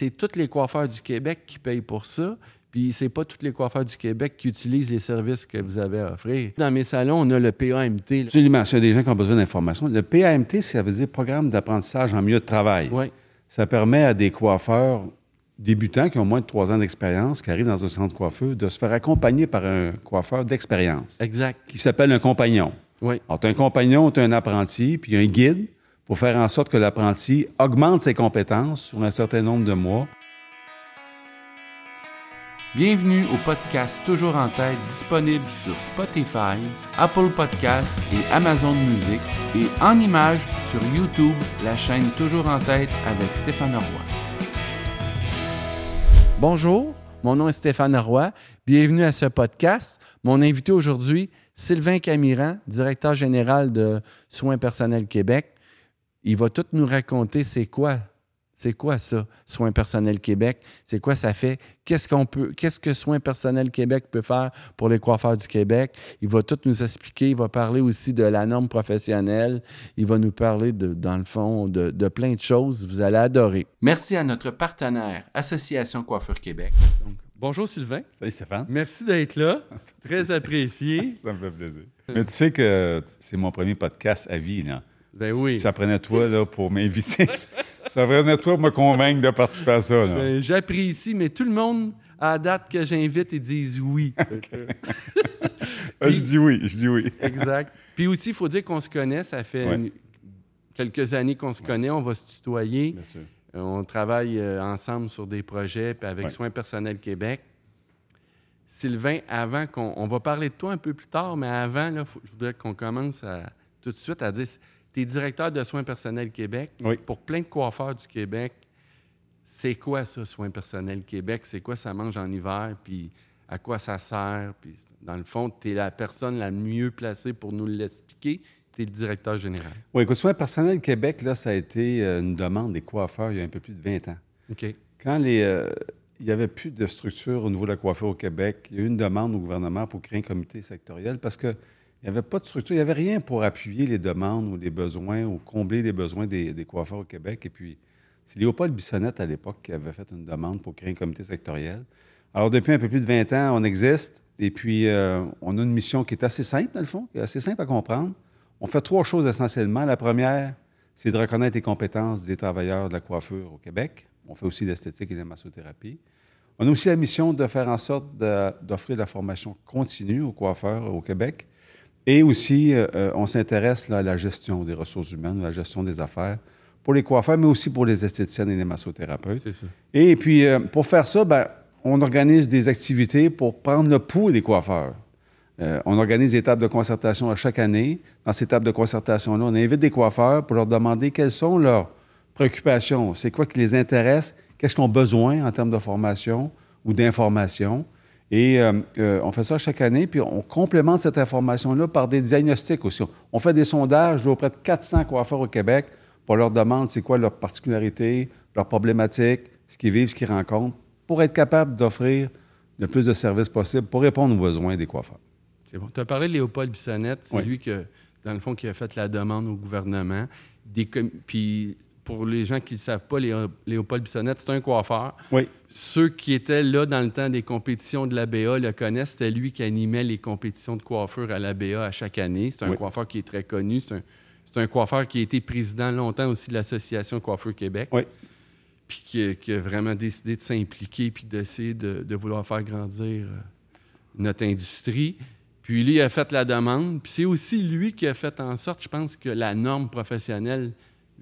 c'est tous les coiffeurs du Québec qui payent pour ça. Puis c'est pas tous les coiffeurs du Québec qui utilisent les services que vous avez à offrir. Dans mes salons, on a le PAMT. Absolument. S'il y a des gens qui ont besoin d'informations, le PAMT, ça veut dire Programme d'apprentissage en milieu de travail. Oui. Ça permet à des coiffeurs débutants qui ont moins de trois ans d'expérience, qui arrivent dans un centre de coiffeur, de se faire accompagner par un coiffeur d'expérience. Exact. Qui s'appelle un compagnon. Oui. Alors, tu as un compagnon, tu as un apprenti, puis un guide pour faire en sorte que l'apprenti augmente ses compétences sur un certain nombre de mois. Bienvenue au podcast Toujours en tête, disponible sur Spotify, Apple Podcasts et Amazon Music, et en images sur YouTube, la chaîne Toujours en tête avec Stéphane Roy. Bonjour, mon nom est Stéphane Roy. Bienvenue à ce podcast. Mon invité aujourd'hui, Sylvain Camiran, directeur général de Soins personnels Québec. Il va tout nous raconter c'est quoi c'est quoi ça, Soins personnels Québec? C'est quoi ça fait? Qu'est-ce qu'on peut, qu'est-ce que Soins personnels Québec peut faire pour les coiffeurs du Québec? Il va tout nous expliquer. Il va parler aussi de la norme professionnelle. Il va nous parler, de, dans le fond, de, de plein de choses. Vous allez adorer. Merci à notre partenaire, Association Coiffure Québec. Donc, bonjour Sylvain. Salut Stéphane. Merci d'être là. Très apprécié. Ça me fait plaisir. Mais tu sais que c'est mon premier podcast à vie, là. Ben oui. Ça prenait toi là, pour m'inviter, ça prenait toi pour me convaincre de participer à ça. Ben, J'apprécie, mais tout le monde, à la date que j'invite, ils disent oui. Ah, je dis oui, je dis oui. exact. Puis aussi, il faut dire qu'on se connaît. Ça fait Ouais. une- quelques années qu'on se connaît. On va se tutoyer. Bien sûr. Euh, On travaille euh, ensemble sur des projets, puis avec Ouais. Soins personnels Québec. Sylvain, avant qu'on... On va parler de toi un peu plus tard, mais avant, là, faut- je voudrais qu'on commence à- tout de suite à dire... Tu es directeur de Soins personnels Québec. Oui. Pour plein de coiffeurs du Québec, c'est quoi ça, Soins personnels Québec? C'est quoi ça mange en hiver? Puis à quoi ça sert? Puis dans le fond, tu es la personne la mieux placée pour nous l'expliquer. Tu es le directeur général. Oui, écoute, Soins personnels Québec, là, ça a été euh, une demande des coiffeurs il y a un peu plus de 20 ans. OK. Quand les, euh, il n'y avait plus de structure au niveau de la coiffure au Québec, il y a eu une demande au gouvernement pour créer un comité sectoriel parce qu'il n'y avait pas de structure, il n'y avait rien pour appuyer les demandes ou les besoins ou combler les besoins des, coiffeurs au Québec. Et puis, c'est Léopold Bissonnette à l'époque qui avait fait une demande pour créer un comité sectoriel. Alors, depuis un peu plus de 20 ans, on existe et puis euh, on a une mission qui est assez simple, dans le fond, qui est assez simple à comprendre. On fait trois choses essentiellement. La première, c'est de reconnaître les compétences des travailleurs de la coiffure au Québec. On fait aussi l'esthétique et la massothérapie. On a aussi la mission de faire en sorte d'offrir la formation continue aux coiffeurs au Québec. Et aussi, euh, on s'intéresse à la gestion des ressources humaines, à la gestion des affaires pour les coiffeurs, mais aussi pour les esthéticiennes et les massothérapeutes. C'est ça. Et puis, euh, pour faire ça, ben, on organise des activités pour prendre le pouls des coiffeurs. Euh, on organise des tables de concertation à chaque année. Dans ces tables de concertation-là, on invite des coiffeurs pour leur demander quelles sont leurs préoccupations, c'est quoi qui les intéresse, qu'est-ce qu'ils ont besoin en termes de formation ou d'information. Et euh, euh, on fait ça chaque année, puis on complémente cette information-là par des diagnostics aussi. On fait des sondages auprès de 400 coiffeurs au Québec pour leur demander c'est quoi leur particularité, leurs problématiques, ce qu'ils vivent, ce qu'ils rencontrent, pour être capable d'offrir le plus de services possible pour répondre aux besoins des coiffeurs. C'est bon. Tu as parlé de Léopold Bissonnette. C'est Oui. lui, que, dans le fond, qui a fait la demande au gouvernement. Des Puis, pour les gens qui ne savent pas, Léo- Léopold Bissonnette, c'est un coiffeur. Oui. Ceux qui étaient là dans le temps des compétitions de l'ABA le connaissent. C'était lui qui animait les compétitions de coiffure à l'ABA à chaque année. C'est un Oui. coiffeur qui est très connu. C'est un, coiffeur qui a été président longtemps aussi de l'Association Coiffeur Québec. Oui. Puis qui, a- qui a vraiment décidé de s'impliquer puis d'essayer de, de vouloir faire grandir euh, notre industrie. Puis lui a fait la demande. Puis c'est aussi lui qui a fait en sorte, je pense, que la norme professionnelle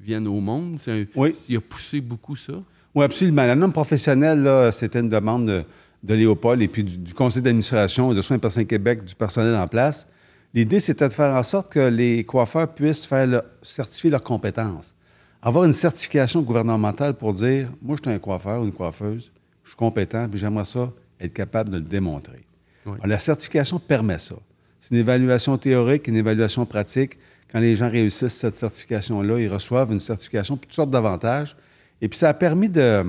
vienne au monde? Un- Oui. Il a poussé beaucoup ça? Oui, absolument. La norme professionnelle, là, c'était une demande de, de Léopold et puis du, du conseil d'administration de Soins personnels Québec, du personnel en place. L'idée, c'était de faire en sorte que les coiffeurs puissent faire le- certifier leurs compétences. Avoir une certification gouvernementale pour dire Moi, je suis un coiffeur ou une coiffeuse, je suis compétent, puis j'aimerais ça être capable de le démontrer. Oui. Alors, la certification permet ça. C'est une évaluation théorique, une évaluation pratique. Quand les gens réussissent cette certification-là, ils reçoivent une certification pour toutes sortes d'avantages. Et puis, ça a permis de.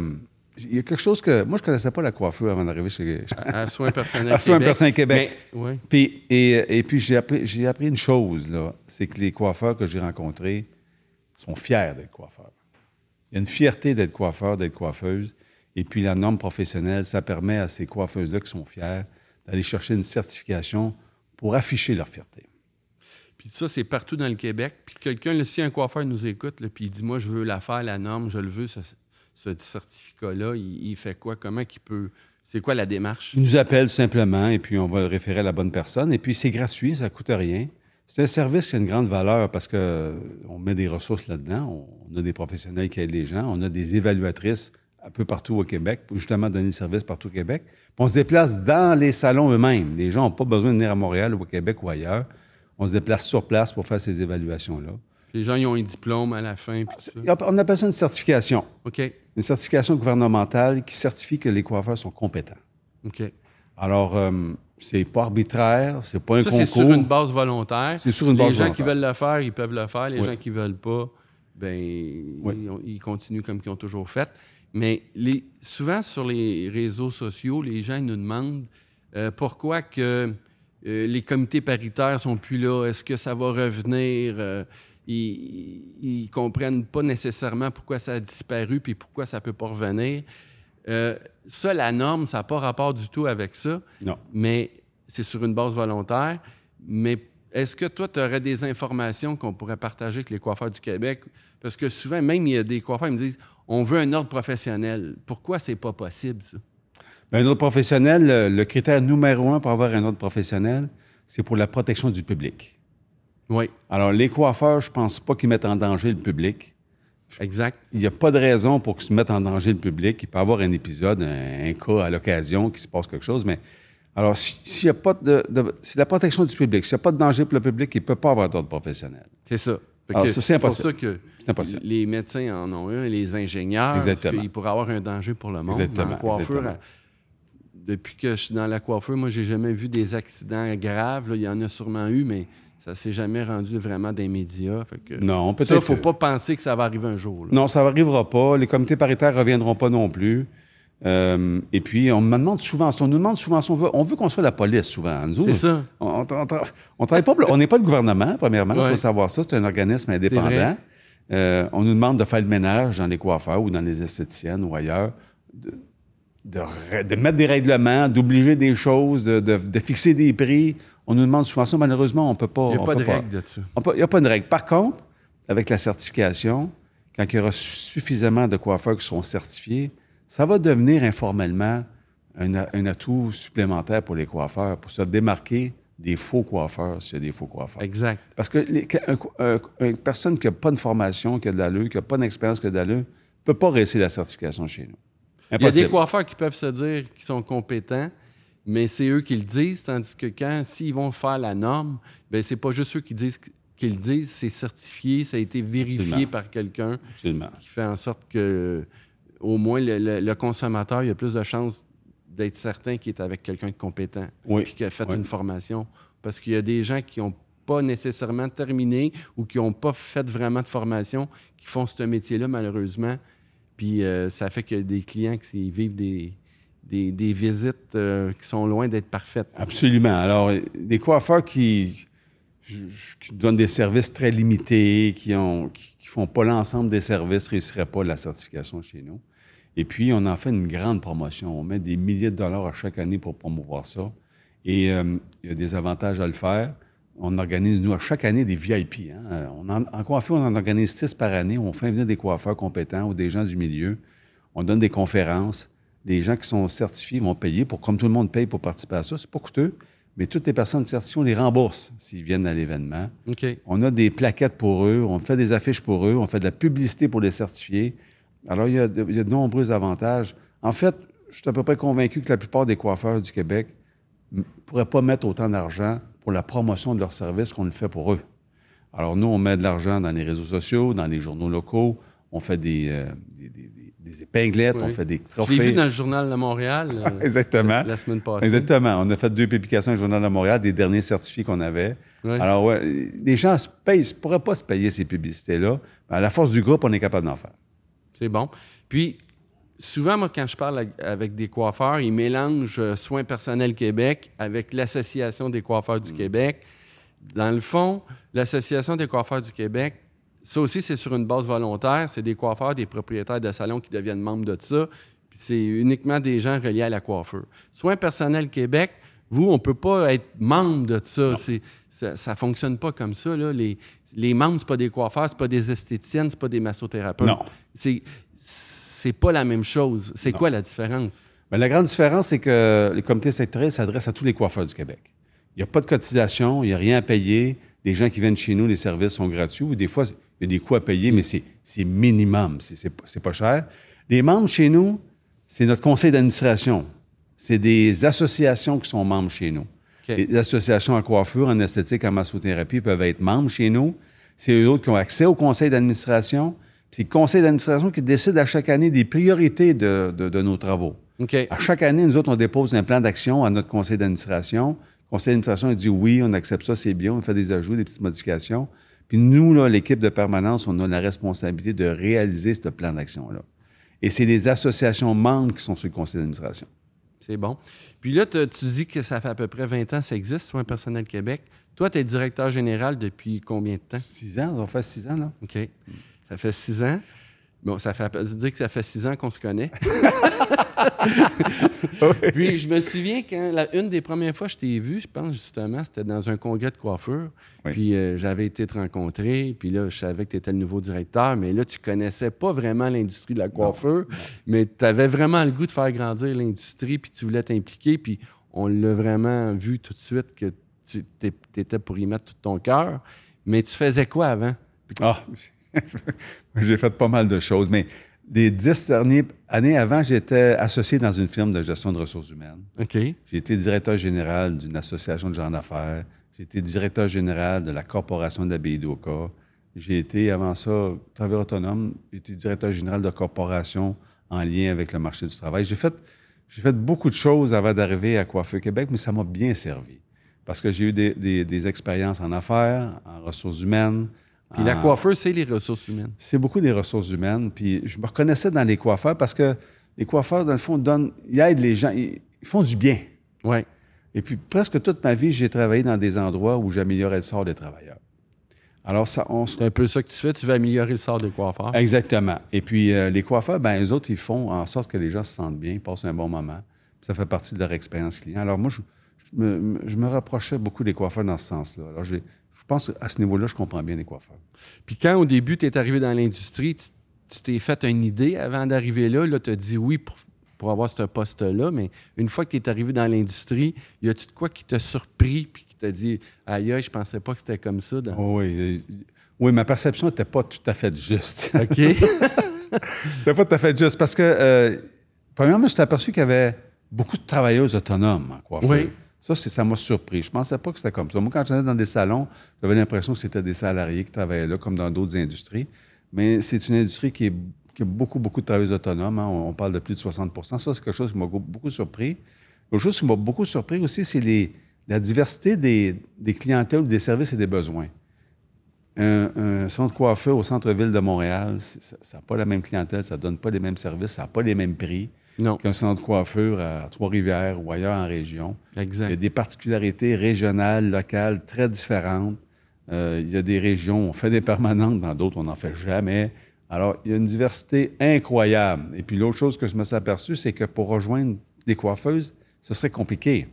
Il y a quelque chose que. Moi, je ne connaissais pas la coiffure avant d'arriver chez. À Soins personnels À Soins personnels Québec. Mais, ouais. Puis, et, et puis, j'ai appris, j'ai appris une chose, là. C'est que les coiffeurs que j'ai rencontrés sont fiers d'être coiffeurs. Il y a une fierté d'être coiffeur, d'être coiffeuse. Et puis la norme professionnelle, ça permet à ces coiffeuses-là qui sont fières d'aller chercher une certification pour afficher leur fierté. Puis ça, c'est partout dans le Québec. Puis quelqu'un, si un coiffeur nous écoute, puis il dit Moi, je veux la faire, la norme, je le veux, ce, certificat-là, il, fait quoi? Comment qu'il peut? C'est quoi la démarche? Il nous appelle simplement et puis on va le référer à la bonne personne. Et puis c'est gratuit, ça ne coûte rien. C'est un service qui a une grande valeur parce qu'on met des ressources là-dedans. On a des professionnels qui aident les gens. On a des évaluatrices un peu partout au Québec pour justement donner le service partout au Québec. Puis on se déplace dans les salons eux-mêmes. Les gens n'ont pas besoin de venir à Montréal ou au Québec ou ailleurs. On se déplace sur place pour faire ces évaluations-là. Les gens, ils ont un diplôme à la fin. On appelle ça une certification. OK. Une certification gouvernementale qui certifie que les coiffeurs sont compétents. OK. Alors, euh, c'est pas arbitraire, c'est pas un ça, concours. c'est sur une base volontaire. C'est sur une base volontaire. Les gens qui veulent le faire, ils peuvent le faire. Les gens qui veulent pas, ben ils, continuent comme ils ont toujours fait. Mais les, souvent sur les réseaux sociaux, les gens nous demandent euh, pourquoi que euh, les comités paritaires sont plus là. Est-ce que ça va revenir? Euh, ils, ne comprennent pas nécessairement pourquoi ça a disparu puis pourquoi ça peut pas revenir. ça, la norme, ça n'a pas rapport du tout avec ça. Non. Mais c'est sur une base volontaire. Mais est-ce que toi, tu aurais des informations qu'on pourrait partager avec les coiffeurs du Québec? Parce que souvent, même, il y a des coiffeurs qui me disent on veut un ordre professionnel. Pourquoi c'est pas possible, ça? Un ordre professionnel, le, critère numéro un pour avoir un ordre professionnel, c'est pour la protection du public. Oui. Alors, les coiffeurs, je pense pas qu'ils mettent en danger le public. Exact. Il n'y a pas de raison pour qu'ils se mettent en danger le public. Il peut y avoir un épisode, un, cas à l'occasion, qui se passe quelque chose, mais alors, s'il n'y a pas de, la protection du public, s'il n'y a pas de danger pour le public, il ne peut pas avoir d'ordre professionnel. C'est ça. c'est pour ça que les médecins en ont un, les ingénieurs, Exactement. parce qu'ils pourraient avoir un danger pour le monde. Exactement. coiffure, depuis que je suis dans la coiffure, moi, j'ai jamais vu des accidents graves. il y en a sûrement eu, mais ça s'est jamais rendu vraiment des médias. non, peut-être. Ça, il ne faut pas penser que ça va arriver un jour. Non, ça n'arrivera pas. Les comités paritaires ne reviendront pas non plus. Euh, et puis, on me demande souvent, on nous demande souvent on veut, on veut qu'on soit la police souvent. C'est ça. On, on, travaille pas, on n'est pas le gouvernement, premièrement, il faut savoir ça, c'est un organisme indépendant. Euh, on nous demande de faire le ménage dans les coiffeurs ou dans les esthéticiennes ou ailleurs, de, de, mettre des règlements, d'obliger des choses, de, fixer des prix. On nous demande souvent ça. Malheureusement, on ne peut pas. Il n'y a pas de règle de ça. Il n'y a pas de règle. Par contre, avec la certification, quand il y aura suffisamment de coiffeurs qui seront certifiés, ça va devenir informellement un, atout supplémentaire pour les coiffeurs, pour se démarquer des faux coiffeurs s'il y a des faux coiffeurs. Exact. Parce que une personne qui n'a pas de formation, qui a de l'allure, qui n'a pas d'expérience, qui a de l'allure, ne peut pas réussir la certification chez nous. Il y a des coiffeurs qui peuvent se dire qu'ils sont compétents, mais c'est eux qui le disent, tandis que quand, s'ils vont faire la norme, ben c'est pas juste eux qui disent qu'ils disent, c'est certifié, ça a été vérifié par quelqu'un qui fait en sorte que au moins le, consommateur il a plus de chances d'être certain qu'il est avec quelqu'un de compétent oui. qui a fait une formation. Parce qu'il y a des gens qui n'ont pas nécessairement terminé ou qui n'ont pas fait vraiment de formation qui font ce métier-là, malheureusement. Puis euh, ça fait que des clients qui vivent des, des, visites euh, qui sont loin d'être parfaites. Absolument. Alors, des coiffeurs qui, qui donnent des services très limités, qui ne qui, font pas l'ensemble des services, ne réussiraient pas la certification chez nous. Et puis, on en fait une grande promotion. On met des milliers de dollars à chaque année pour promouvoir ça. Et euh, il y a des avantages à le faire. On organise, nous, à chaque année, des VIP. Hein. On en, coiffure, on en organise six par année. On fait venir des coiffeurs compétents ou des gens du milieu. On donne des conférences. Les gens qui sont certifiés vont payer, pour, comme tout le monde paye pour participer à ça. C'est pas coûteux. Mais toutes les personnes certifiées, on les rembourse s'ils viennent à l'événement. On a des plaquettes pour eux, on fait des affiches pour eux, on fait de la publicité pour les certifier. Alors, il y, a de, nombreux avantages. En fait, je suis à peu près convaincu que la plupart des coiffeurs du Québec ne pourraient pas mettre autant d'argent pour la promotion de leurs services qu'on le fait pour eux. Alors, nous, on met de l'argent dans les réseaux sociaux, dans les journaux locaux, on fait des, euh, des, épinglettes, on fait des trophées. Je l'ai vu dans le Journal de Montréal euh, Exactement. la semaine passée. Exactement. On a fait deux publications dans le Journal de Montréal, des derniers certifiés qu'on avait. Alors, ouais, les gens ne pourraient pas se payer ces publicités-là. À la force du groupe, on est capable d'en faire. C'est bon. Puis, souvent, moi, quand je parle avec des coiffeurs, ils mélangent euh, Soins personnels Québec avec l'Association des coiffeurs du mm. Québec. Dans le fond, l'Association des coiffeurs du Québec, ça aussi, c'est sur une base volontaire. C'est des coiffeurs, des propriétaires de salons qui deviennent membres de ça. c'est uniquement des gens reliés à la coiffure. Soins personnels Québec, vous, on ne peut pas être membre de ça. Ça ne fonctionne pas comme ça. Là. Les, les membres, ce pas des coiffeurs, ce pas des esthéticiennes, ce pas des massothérapeutes. Non. C'est, c'est pas la même chose. C'est quoi la différence? Bien, la grande différence, c'est que les comités sectoriels s'adressent à tous les coiffeurs du Québec. Il n'y a pas de cotisation, il n'y a rien à payer. Les gens qui viennent chez nous, les services sont gratuits ou des fois, il y a des coûts à payer, mais c'est, minimum, c'est, pas- cher. Les membres chez nous, c'est notre conseil d'administration. C'est des associations qui sont membres chez nous. Les associations en coiffure, en esthétique, en massothérapie peuvent être membres chez nous. C'est eux autres qui ont accès au conseil d'administration. C'est le conseil d'administration qui décide à chaque année des priorités de, de- de nos travaux. À chaque année, nous autres, on dépose un plan d'action à notre conseil d'administration. Le conseil d'administration dit oui, on accepte ça, c'est bien, on fait des ajouts, des petites modifications. Puis nous, là, l'équipe de permanence, on a la responsabilité de réaliser ce plan d'action-là. Et c'est les associations membres qui sont sur le conseil d'administration. C'est bon. Puis là, tu dis que ça fait à peu près 20 ans que ça existe, Soins personnels Québec. Toi, tu es directeur général depuis combien de temps? Six ans, on fait six ans, là. OK. Ça fait six ans. Bon, ça fait dire que ça fait six ans qu'on se connaît. Puis je me souviens quand la- une des premières fois que je t'ai vu, je pense justement, c'était dans un congrès de coiffure. Oui. Puis euh, j'avais été te rencontrer, puis là, je savais que tu étais le nouveau directeur, mais là, tu connaissais pas vraiment l'industrie de la coiffure, mais tu avais vraiment le goût de faire grandir l'industrie, puis tu voulais t'impliquer, puis on l'a vraiment vu tout de suite que tu étais pour y mettre tout ton cœur. Mais tu faisais quoi avant? Ah, j'ai fait pas mal de choses, mais les dix dernières années avant, j'étais associé dans une firme de gestion de ressources humaines. OK. J'ai été directeur général d'une association de gens d'affaires. J'ai été directeur général de la Corporation de la Baie d'Oka. J'ai été, avant ça, travailleur autonome. J'ai été directeur général de corporation en lien avec le marché du travail. J'ai fait, j'ai fait beaucoup de choses avant d'arriver à Coiffeur Québec, mais ça m'a bien servi. Parce que j'ai eu des, des- des expériences en affaires, en ressources humaines. Puis la en- coiffeur, c'est les ressources humaines. c'est beaucoup des ressources humaines. Puis je me reconnaissais dans les coiffeurs parce que les coiffeurs, dans le fond, donnent, ils aident les gens, ils, ils font du bien. Oui. Et puis presque toute ma vie, j'ai travaillé dans des endroits où j'améliorais le sort des travailleurs. Alors, ça, on se- C'est un peu ça que tu fais. Tu veux améliorer le sort des coiffeurs. Exactement. Et puis, euh, les coiffeurs, ben eux autres, ils font en sorte que les gens se sentent bien, passent un bon moment. Ça fait partie de leur expérience client. Alors, moi, je me, je me rapprochais beaucoup des coiffeurs dans ce sens-là. Alors, je pense qu'à ce niveau-là, je comprends bien les coiffeurs. Puis quand au début, tu es arrivé dans l'industrie, tu t'es fait une idée avant d'arriver là. Là, tu as dit oui pour, pour avoir ce poste-là. Mais une fois que tu es arrivé dans l'industrie, y a-tu de quoi qui t'a surpris puis qui t'a dit aïe, aïe, je pensais pas que c'était comme ça? dans- Oh oui, euh, oui, ma perception n'était pas tout à fait juste. OK. C'est pas tout à fait juste parce que, euh, premièrement, je suis aperçu qu'il y avait beaucoup de travailleuses autonomes en coiffure. Oui. Ça, ça m'a surpris. Je pensais pas que c'était comme ça. Moi, quand j'allais dans des salons, j'avais l'impression que c'était des salariés qui travaillaient là, comme dans d'autres industries. Mais c'est une industrie qui, est, a beaucoup, beaucoup de travailleuses autonomes. hein. On, parle de plus de 60% Ça, c'est quelque chose qui m'a beaucoup surpris. L'autre chose qui m'a beaucoup surpris aussi, c'est la diversité des, des clientèles, des services et des besoins. Un, un centre coiffeur au centre-ville de Montréal, ça n'a pas la même clientèle, ça ne donne pas les mêmes services, ça n'a pas les mêmes prix qu'un centre de coiffeur à Trois-Rivières ou ailleurs en région. Il y a exact. des particularités régionales, locales très différentes. Euh, il y a des régions, on fait des permanentes, dans d'autres, on n'en fait jamais. Alors, il y a une diversité incroyable. Et puis, l'autre chose que je me suis aperçu, c'est que pour rejoindre des coiffeuses, ce serait compliqué.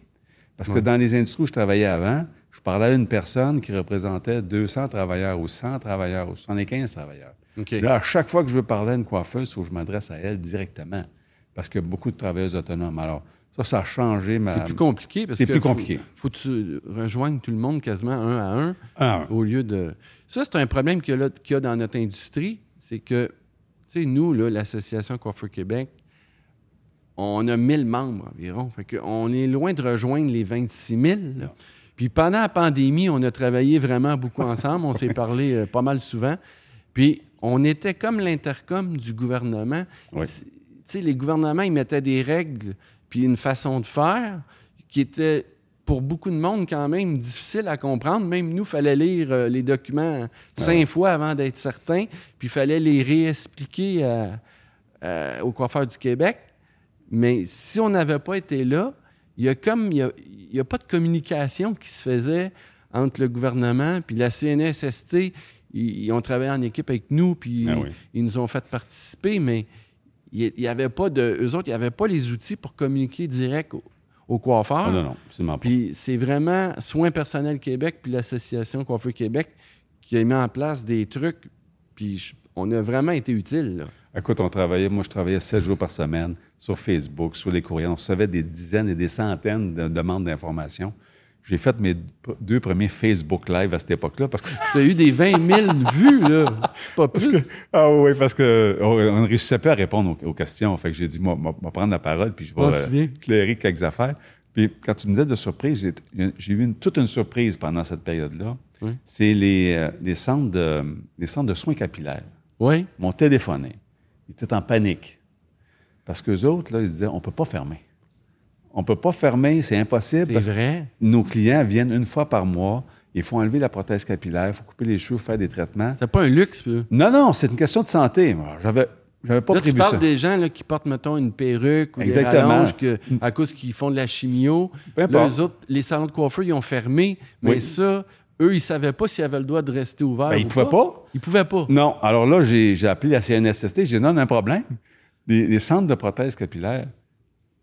Parce que dans les industries où je travaillais avant, je parlais à une personne qui représentait 200 travailleurs ou 100 travailleurs ou 75 travailleurs. OK. Là, à chaque fois que je veux parler à une coiffeuse, il faut que je m'adresse à elle directement. Parce qu'il y a beaucoup de travailleuses autonomes. Alors, ça, ça a changé ma. C'est plus compliqué parce C'est que plus faut- compliqué. Faut, que tu rejoignes tout le monde quasiment un à un. Au lieu de. Ça, c'est un problème qu'il y, a y dans notre industrie. C'est que, tu sais, nous, là, l'Association Coiffeur Québec, on a 1000 membres environ. Fait que on est loin de rejoindre les 26 000. là. Non. Puis pendant la pandémie, on a travaillé vraiment beaucoup ensemble. On s'est parlé euh, pas mal souvent. Puis on était comme l'intercom du gouvernement. Oui. Les gouvernements, ils mettaient des règles puis une façon de faire qui était pour beaucoup de monde quand même difficile à comprendre. Même nous, il fallait lire euh, les documents cinq fois avant d'être certain, puis il fallait les réexpliquer aux coiffeurs du Québec. Mais si on n'avait pas été là, il y a comme il y a, il y a pas de communication qui se faisait entre le gouvernement puis la CNSST. Ils, ils ont travaillé en équipe avec nous, puis Ah oui. ils nous ont fait participer, mais il n'y avait pas de. Eux autres, il n'y avait pas les outils pour communiquer direct au, au coiffeur. Ah, non, non, absolument pas. Puis c'est vraiment Soins personnels Québec puis l'Association Coiffeur Québec qui a mis en place des trucs. Puis je- on a vraiment été utile. Écoute, on travaillait, moi, je travaillais sept jours par semaine sur Facebook, sur les courriels. On recevait des dizaines et des centaines de demandes d'informations. J'ai fait mes deux premiers Facebook Live à cette époque-là parce que. Tu as eu des 20 000 vues, là. C'est pas plus. Ah oui, parce que on on ne réussissait pas à répondre aux, aux questions. Fait que j'ai dit, moi, moi, prendre la parole, puis je vais euh, éclairer quelques affaires. Puis quand tu me disais de surprise, j'ai- eu une- toute une surprise pendant cette période-là. Oui. C'est les, euh, les, centres de, les centres de soins capillaires Oui. m'ont téléphoné. Ils étaient en panique. Parce qu'eux autres, là, ils disaient, on ne peut pas fermer. On ne peut pas fermer, c'est impossible. C'est vrai. nos clients viennent une fois par mois, il faut enlever la prothèse capillaire, il faut couper les cheveux, faire des traitements. C'est pas un luxe, puis. Non, non, c'est une question de santé. J'avais, j'avais pas Là, tu prévu parles ça. des gens là, qui portent, mettons, une perruque ou Exactement. des rallonges que, à cause qu'ils font de la chimio. Peu Là, importe. eux autres, les salons de coiffeur, ils ont fermé. Mais Oui. ça, eux, ils savaient pas s'ils avaient le droit de rester ouverts. Ben, ils ou pouvaient pas. Ils pouvaient pas. Non, alors là, j'ai, j'ai appelé la CNSST, j'ai dit, non, on a un problème. Les, les centres de prothèses capillaires,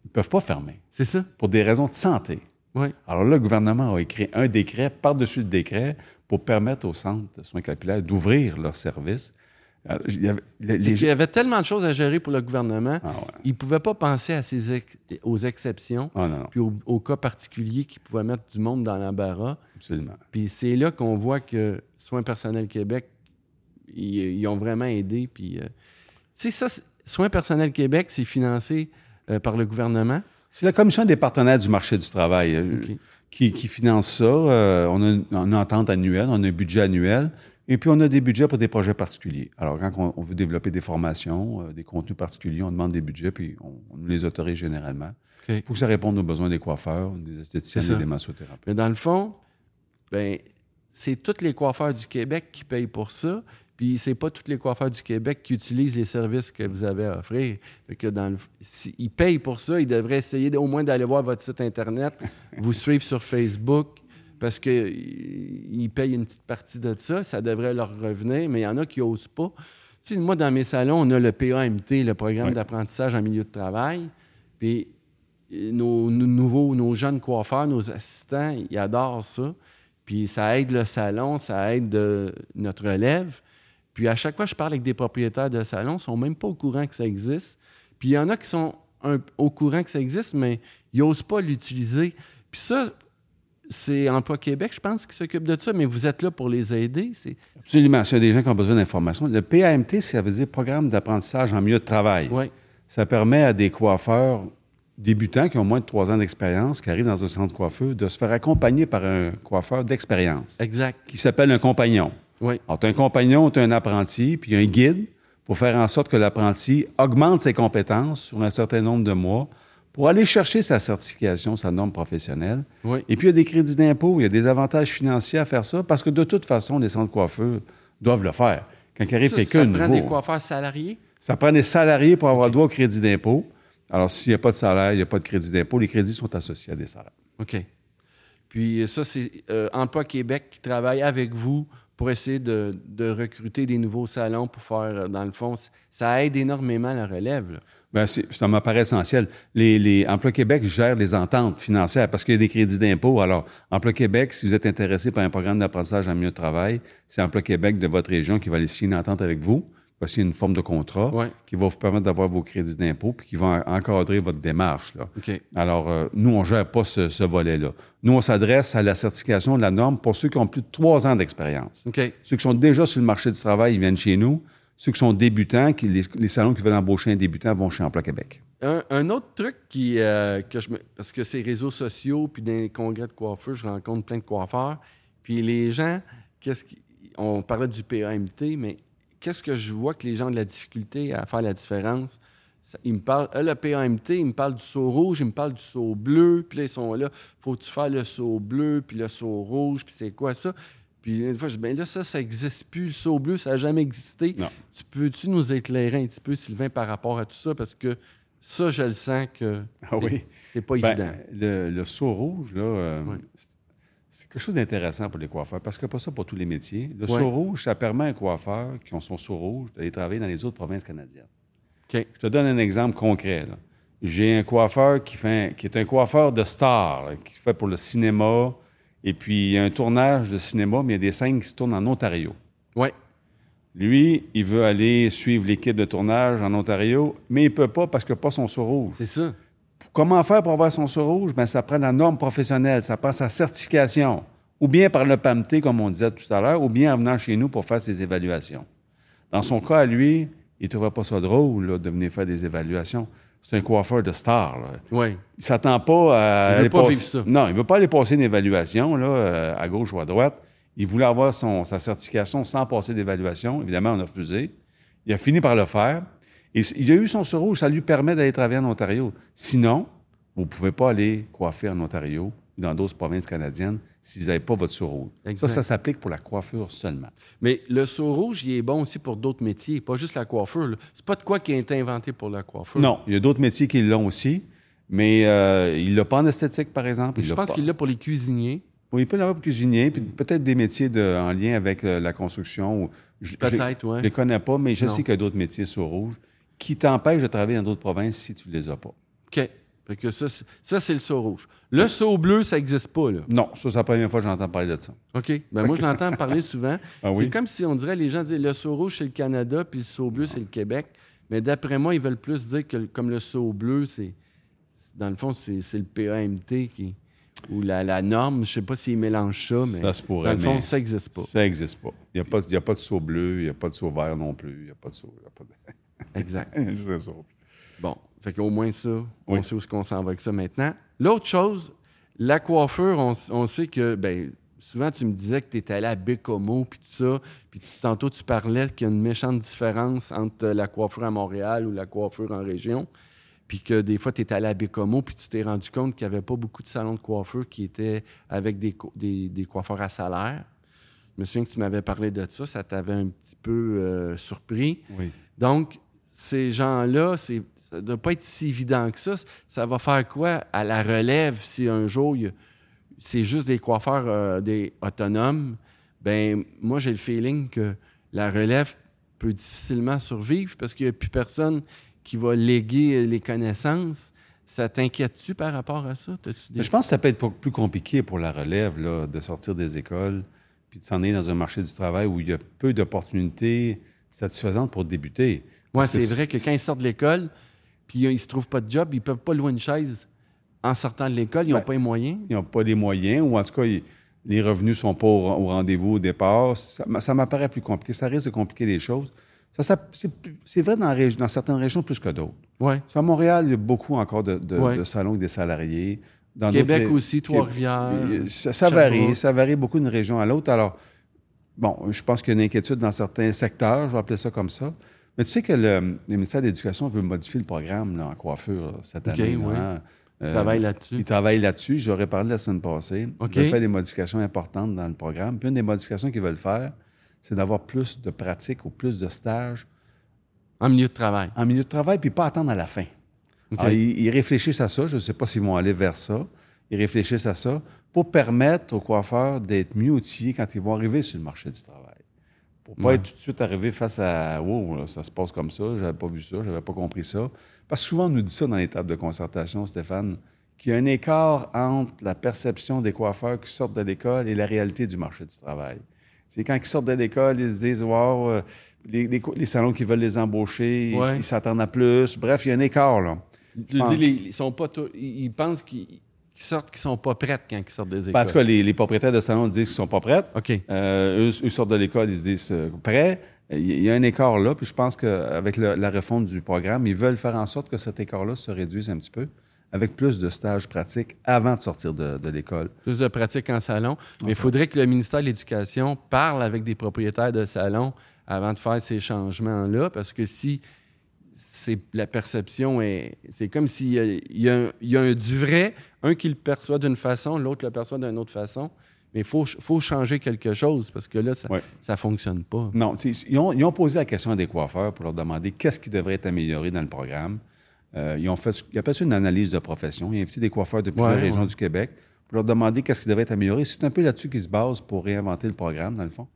ils ne peuvent pas fermer C'est ça. pour des raisons de santé. Oui. Alors là, le gouvernement a écrit un décret par-dessus le décret pour permettre aux centres de soins capillaires d'ouvrir leurs services. Alors, il y avait- les- C'est les- qu'il y avait tellement de choses à gérer pour le gouvernement. Ah ouais. Ils ne pouvaient pas penser à ces ex- aux exceptions, Ah non, non, puis aux, aux cas particuliers qui pouvaient mettre du monde dans l'embarras. absolument. Puis c'est là qu'on voit que Soins personnels Québec, ils, ils ont vraiment aidé. Puis, euh, tu sais, ça, Soins personnels Québec, c'est financé euh, par le gouvernement? C'est la Commission des partenaires du marché du travail euh, qui, qui finance ça. Euh, on, a une, entente annuelle, on a un budget annuel, et puis on a des budgets pour des projets particuliers. Alors, quand on, on veut développer des formations, euh, des contenus particuliers, on demande des budgets, puis on, on nous les autorise généralement. OK. Il faut que ça réponde aux besoins des coiffeurs, des ça. et des massothérapeutes. Mais dans le fond, ben, c'est tous les coiffeurs du Québec qui payent pour ça. Puis c'est pas tous les coiffeurs du Québec qui utilisent les services que vous avez à offrir. Fait que dans le, si- ils payent pour ça, ils devraient essayer au moins d'aller voir votre site Internet, vous suivre sur Facebook, parce qu'ils payent une petite partie de ça. Ça devrait leur revenir, mais il y en a qui n'osent pas. Tu sais, moi, dans mes salons, on a le PAMT, le programme d'apprentissage en milieu de travail. Puis nos, nos nouveaux, nos jeunes coiffeurs, nos assistants, ils adorent ça. Puis ça aide le salon, ça aide euh, notre relève. Puis à chaque fois je parle avec des propriétaires de salons, ils ne sont même pas au courant que ça existe. Puis il y en a qui sont un- au courant que ça existe, mais ils n'osent pas l'utiliser. Puis ça, c'est Emploi Québec, je pense, qui s'occupe de ça, mais vous êtes là pour les aider. C'est... Absolument. S'il y a des gens qui ont besoin d'informations, le PAMT, ça veut dire Programme d'apprentissage en milieu de travail. Ouais. Ça permet à des coiffeurs débutants qui ont moins de trois ans d'expérience, qui arrivent dans un centre de coiffeur, de se faire accompagner par un coiffeur d'expérience Exact. qui s'appelle un compagnon. Oui. Alors, tu as un compagnon, tu as un apprenti, puis un guide pour faire en sorte que l'apprenti augmente ses compétences sur un certain nombre de mois pour aller chercher sa certification, sa norme professionnelle. Oui. Et puis, il y a des crédits d'impôt, il y a des avantages financiers à faire ça, parce que de toute façon, les centres de coiffeur doivent le faire. Quand il arrive Ça, quelqu'un ça prend nouveau, des coiffeurs salariés? ça prend des salariés pour avoir droit au crédit d'impôt. Alors, s'il n'y a pas de salaire, il n'y a pas de crédit d'impôt, les crédits sont associés à des salaires. OK. Puis ça, c'est euh, Emploi Québec qui travaille avec vous pour essayer de, recruter des nouveaux salons pour faire, euh, dans le fond, ça aide énormément la relève. Bien, ça me paraît essentiel. Les, Emploi Québec gèrent les ententes financières parce qu'il y a des crédits d'impôt. Alors, Emploi Québec, si vous êtes intéressé par un programme d'apprentissage en milieu de travail, c'est Emploi Québec de votre région qui va aller signer une entente avec vous. Une forme de contrat Ouais. qui va vous permettre d'avoir vos crédits d'impôt puis qui va en- encadrer votre démarche. Là. Alors, euh, nous, on ne gère pas ce, ce volet-là. Nous, on s'adresse à la certification de la norme pour ceux qui ont plus de trois ans d'expérience. Ceux qui sont déjà sur le marché du travail, ils viennent chez nous. Ceux qui sont débutants, qui, les, les salons qui veulent embaucher un débutant vont chez Emploi Québec. Un, un autre truc qui, euh, que je me... Parce que c'est réseaux sociaux, puis dans les congrès de coiffeurs, je rencontre plein de coiffeurs. Puis les gens, qu'est-ce qui... On parlait du PAMT, mais qu'est-ce que je vois que les gens ont de la difficulté à faire la différence? Ça- ils me parlent, euh, le PAMT, ils me parlent du saut rouge, ils me parlent du saut bleu, puis là, ils sont là, faut-tu faire le saut bleu, puis le saut rouge, puis c'est quoi ça? Puis une fois, je dis, ben là, ça, ça n'existe plus, le saut bleu, ça n'a jamais existé. Non. Tu peux-tu nous éclairer un petit peu, Sylvain, par rapport à tout ça? Parce que ça, je le sens que Ah c'est, oui. c'est pas Ben, évident. le, le saut rouge, là, euh. C'est- quelque chose d'intéressant pour les coiffeurs parce a pas ça pour tous les métiers. Le Ouais. saut rouge, ça permet à un coiffeur qui ont son saut rouge d'aller travailler dans les autres provinces canadiennes. Je te donne un exemple concret. là. J'ai un coiffeur qui, fait, qui est un coiffeur de star, là, qui fait pour le cinéma. Et puis, il y a un tournage de cinéma, mais il y a des scènes qui se tournent en Ontario. Oui. Lui, il veut aller suivre l'équipe de tournage en Ontario, mais il ne peut pas parce qu'il n'a pas son sceau rouge. C'est ça. Comment faire pour avoir son sceau rouge? Ben, ça prend la norme professionnelle, ça prend sa certification. Ou bien par le PAMT, comme on disait tout à l'heure, ou bien en venant chez nous pour faire ses évaluations. Dans son cas, à lui, il ne trouvait pas ça drôle là, de venir faire des évaluations. C'est un coiffeur de star. là. Oui. Il ne s'attend pas à. Il veut pas passer- vivre ça. Non, il ne veut pas aller passer une évaluation là, euh, à gauche ou à droite. Il voulait avoir son, sa certification sans passer d'évaluation. Évidemment, on a refusé. Il a fini par le faire. Et il a eu son rouge. Ça lui permet d'aller travailler en Ontario. Sinon, vous ne pouvez pas aller coiffer en Ontario ou dans d'autres provinces canadiennes si vous n'avez pas votre sceau rouge. Exact. Ça, ça s'applique pour la coiffure seulement. Mais le seau rouge, il est bon aussi pour d'autres métiers, pas juste la coiffure. C'est pas de quoi qui a été inventé pour la coiffure. Non, il y a d'autres métiers qui l'ont aussi, mais euh, il ne l'a pas en esthétique, par exemple. Il Je pense pas- qu'il l'a pour les cuisiniers. Oui, il peut l'avoir pour cuisinier, puis peut-être des métiers de- en lien avec euh, la construction. je- je- Peut-être, Je oui. ne les connais pas, mais je Non. sais qu'il y a d'autres métiers sur rouge qui t'empêchent de travailler dans d'autres provinces si tu ne les as pas. OK. Fait que ça, c'est- ça, c'est le seau rouge. Le seau bleu, ça n'existe pas, là. Non, ça, c'est la première fois que j'entends parler de ça. OK. Ben, moi, je l'entends parler souvent. Ah oui? C'est comme si on dirait, les gens disent le seau rouge, c'est le Canada, puis le seau bleu, c'est le Québec. Mais d'après moi, ils veulent plus dire que comme le seau bleu, c'est. Dans le fond, c'est le PAMT qui. Ou la, la norme, je sais pas s'ils mélangent ça, mais. Ça se pourrait, Dans le fond, ça n'existe pas. Ça n'existe pas. Il n'y a, a pas de seau bleu, il n'y a pas de seau vert non plus, il n'y a pas de pas de- Exact. Seau. Bon, fait qu'au moins ça, on Oui. sait où est-ce qu'on s'en va avec ça maintenant. L'autre chose, la coiffure, on, on sait que, ben, souvent tu me disais que tu étais allé à Bécomo puis tout ça, puis tantôt tu parlais qu'il y a une méchante différence entre la coiffure à Montréal ou la coiffure en région, puis que des fois tu étais allé à Bécomo puis tu t'es rendu compte qu'il n'y avait pas beaucoup de salons de coiffure qui étaient avec des, des coiffeurs à salaire. Je me souviens que tu m'avais parlé de ça, ça t'avait un petit peu euh, surpris. Oui. Donc, ces gens-là, ça ne doit pas être si évident que ça. Ça va faire quoi à la relève si un jour, c'est juste des coiffeurs euh, des autonomes? Ben moi, j'ai le feeling que la relève peut difficilement survivre parce qu'il n'y a plus personne qui va léguer les connaissances. Ça t'inquiète-tu par rapport à ça? Je pense que ça peut être plus compliqué pour la relève là, de sortir des écoles puis de s'en aller dans un marché du travail où il y a peu d'opportunités satisfaisantes pour débuter. Oui, c'est vrai que quand ils sortent de l'école, puis euh, ils se trouvent pas de job, ils peuvent pas louer une chaise en sortant de l'école, ils n'ont Ben, pas les moyens. ils n'ont pas les moyens, ou en tout cas, ils- les revenus ne sont pas au, au rendez-vous au départ. Ça, m'apparaît plus compliqué. Ça risque de compliquer les choses. Ça, ça- c'est vrai dans, certaines régions plus que d'autres. Oui. Ça, à Montréal, il y a beaucoup encore de, de- Ouais. de salons avec des salariés. Dans Québec aussi, Trois-Rivières, Ça, ça varie. Ça varie beaucoup d'une région à l'autre. Alors, bon, je pense qu'il y a une inquiétude dans certains secteurs, je vais appeler ça comme ça. Mais tu sais que le, le ministère de l'Éducation veut modifier le programme là, en coiffure là, cette année. oui. hein. Ils Euh, travaillent là-dessus. ils travaillent là-dessus. J'aurais parlé la semaine passée. Ils veulent faire des modifications importantes dans le programme. Puis une des modifications qu'ils veulent faire, c'est d'avoir plus de pratiques ou plus de stages En milieu de travail. en milieu de travail, puis pas attendre à la fin. Alors, ils, ils réfléchissent à ça. Je ne sais pas s'ils vont aller vers ça. Ils réfléchissent à ça pour permettre aux coiffeurs d'être mieux outillés quand ils vont arriver sur le marché du travail. Pour pas Ouais. être tout de suite arrivé face à Wow, là, ça se passe comme ça, j'avais pas vu ça, j'avais pas compris ça. Parce que souvent, on nous dit ça dans les tables de concertation, Stéphane, qu'il y a un écart entre la perception des coiffeurs qui sortent de l'école et la réalité du marché du travail. C'est quand ils sortent de l'école, ils se disent Wow, euh, les, les co- les salons qui veulent les embaucher, ils- Ouais. ils s'attendent à plus. Bref, il y a un écart, là. Je dis, ils sont pas ils pensent qu'ils qu'ils sortent, qu'ils sont pas prêts quand ils sortent des écoles. Parce que les, les propriétaires de salons disent qu'ils sont pas prêts. OK. Euh, eux, eux sortent de l'école, ils se disent euh, prêts. Il y a un écart là, puis je pense qu'avec la refonte du programme, ils veulent faire en sorte que cet écart-là se réduise un petit peu, avec plus de stages pratiques avant de sortir de, de l'école. Plus de pratique en salon. Mais il faudrait que le ministère de l'Éducation parle avec des propriétaires de salons avant de faire ces changements-là, parce que si c'est la perception est. C'est comme s'il y a, il y a un, du vrai, un qui le perçoit d'une façon, l'autre le perçoit d'une autre façon. Mais il faut, faut changer quelque chose parce que là, ça Ouais. ne fonctionne pas. Non, ils ont, ils ont posé la question à des coiffeurs pour leur demander qu'est-ce qui devrait être amélioré dans le programme. Euh, ils ont fait, ils appellent ça une analyse de profession. Ils ont invité des coiffeurs de plusieurs Ouais, régions ouais. du Québec pour leur demander qu'est-ce qui devrait être amélioré. C'est un peu là-dessus qu'ils se basent pour réinventer le programme, dans le fond.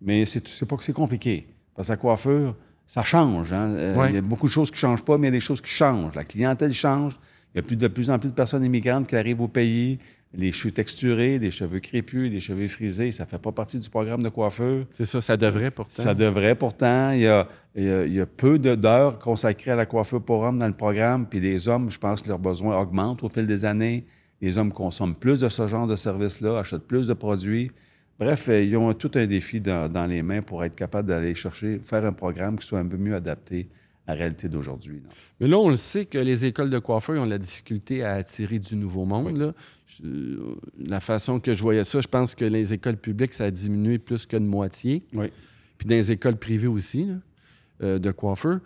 Mais c'est c'est pas que c'est compliqué. Parce que la coiffure, ça change. hein. Euh, Ouais. Il y a beaucoup de choses qui ne changent pas, mais il y a des choses qui changent. La clientèle change. Il y a plus de plus en plus de personnes immigrantes qui arrivent au pays. Les cheveux texturés, les cheveux crépus, les cheveux frisés, ça ne fait pas partie du programme de coiffeur. C'est ça, ça devrait pourtant. Ça devrait pourtant. Il y a, il y a- il y a peu d'heures consacrées à la coiffure pour hommes dans le programme. Puis les hommes, je pense que leurs besoins augmentent au fil des années. Les hommes consomment plus de ce genre de services-là, achètent plus de produits. Bref, euh, ils ont tout un défi dans, dans les mains pour être capables d'aller chercher, faire un programme qui soit un peu mieux adapté à la réalité d'aujourd'hui. Mais là, on le sait que les écoles de coiffeurs ont de la difficulté à attirer du nouveau monde. là. Je- la façon que je voyais ça, je pense que les écoles publiques, ça a diminué plus que de moitié. Oui. Puis dans les écoles privées aussi, là, euh, de coiffeurs.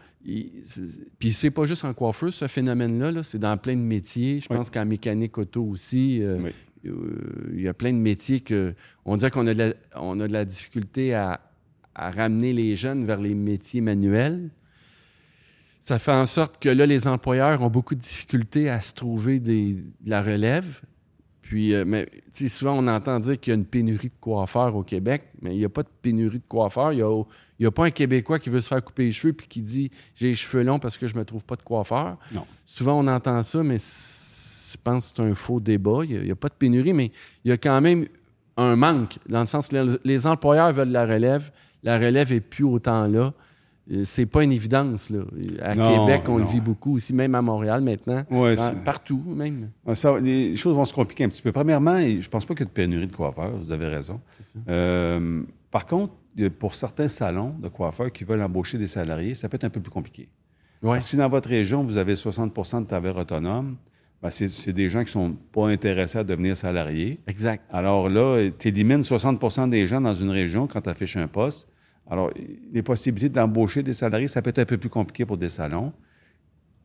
Puis c'est pas juste en coiffeur, ce phénomène-là. là. C'est dans plein de métiers. Je Oui. pense qu'en mécanique auto aussi, euh, Oui. euh, il y a plein de métiers que... On dirait qu'on a, de la- on a de la difficulté à, à ramener les jeunes vers les métiers manuels. Ça fait en sorte que là, les employeurs ont beaucoup de difficultés à se trouver des- de la relève. Puis, euh, mais, souvent, on entend dire qu'il y a une pénurie de coiffeurs au Québec, mais il n'y a pas de pénurie de coiffeurs. Il n'y a, il y a pas un Québécois qui veut se faire couper les cheveux puis qui dit j'ai les cheveux longs parce que je me trouve pas de coiffeur. Non. Souvent, on entend ça, mais c- je pense que c'est un faux débat. Il n'y a, pas de pénurie, mais il y a quand même un manque, dans le sens que les, les employeurs veulent la relève. La relève n'est plus autant là. Euh, C'est pas une évidence. Là. À Non, Québec, on le vit beaucoup aussi, même à Montréal maintenant. Ouais, Dans- partout, même. Ça, les choses vont se compliquer un petit peu. Premièrement, je pense pas qu'il y ait de pénurie de coiffeurs, vous avez raison. Euh, par contre, pour certains salons de coiffeurs qui veulent embaucher des salariés, ça peut être un peu plus compliqué. Ouais. Si dans votre région, vous avez 60% de travailleurs autonomes, ben, c'est des gens qui sont pas intéressés à devenir salariés. Exact. Alors là, tu élimines 60% des gens dans une région quand tu affiches un poste. Alors, les possibilités d'embaucher des salariés, ça peut être un peu plus compliqué pour des salons.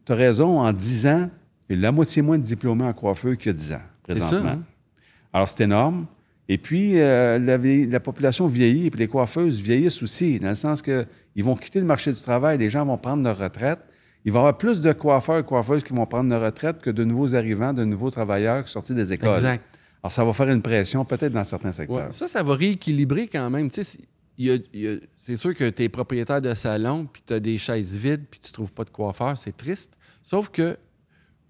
Tu as raison, en 10 ans, il y a la moitié moins de diplômés en coiffeur qu'il y a 10 ans, C'est ça, présentement. hein? Alors, c'est énorme. Et puis, euh, la, la population vieillit, et puis les coiffeuses vieillissent aussi, dans le sens que ils vont quitter le marché du travail, les gens vont prendre leur retraite. Il va y avoir plus de coiffeurs et coiffeuses qui vont prendre leur retraite que de nouveaux arrivants, de nouveaux travailleurs qui sortis des écoles. Exact. Alors, ça va faire une pression peut-être dans certains secteurs. Ouais. Ça, ça va rééquilibrer quand même. Tu sais, c'est- sûr que tu es propriétaire de salon, puis tu as des chaises vides, puis tu trouves pas de coiffeur, c'est triste. Sauf que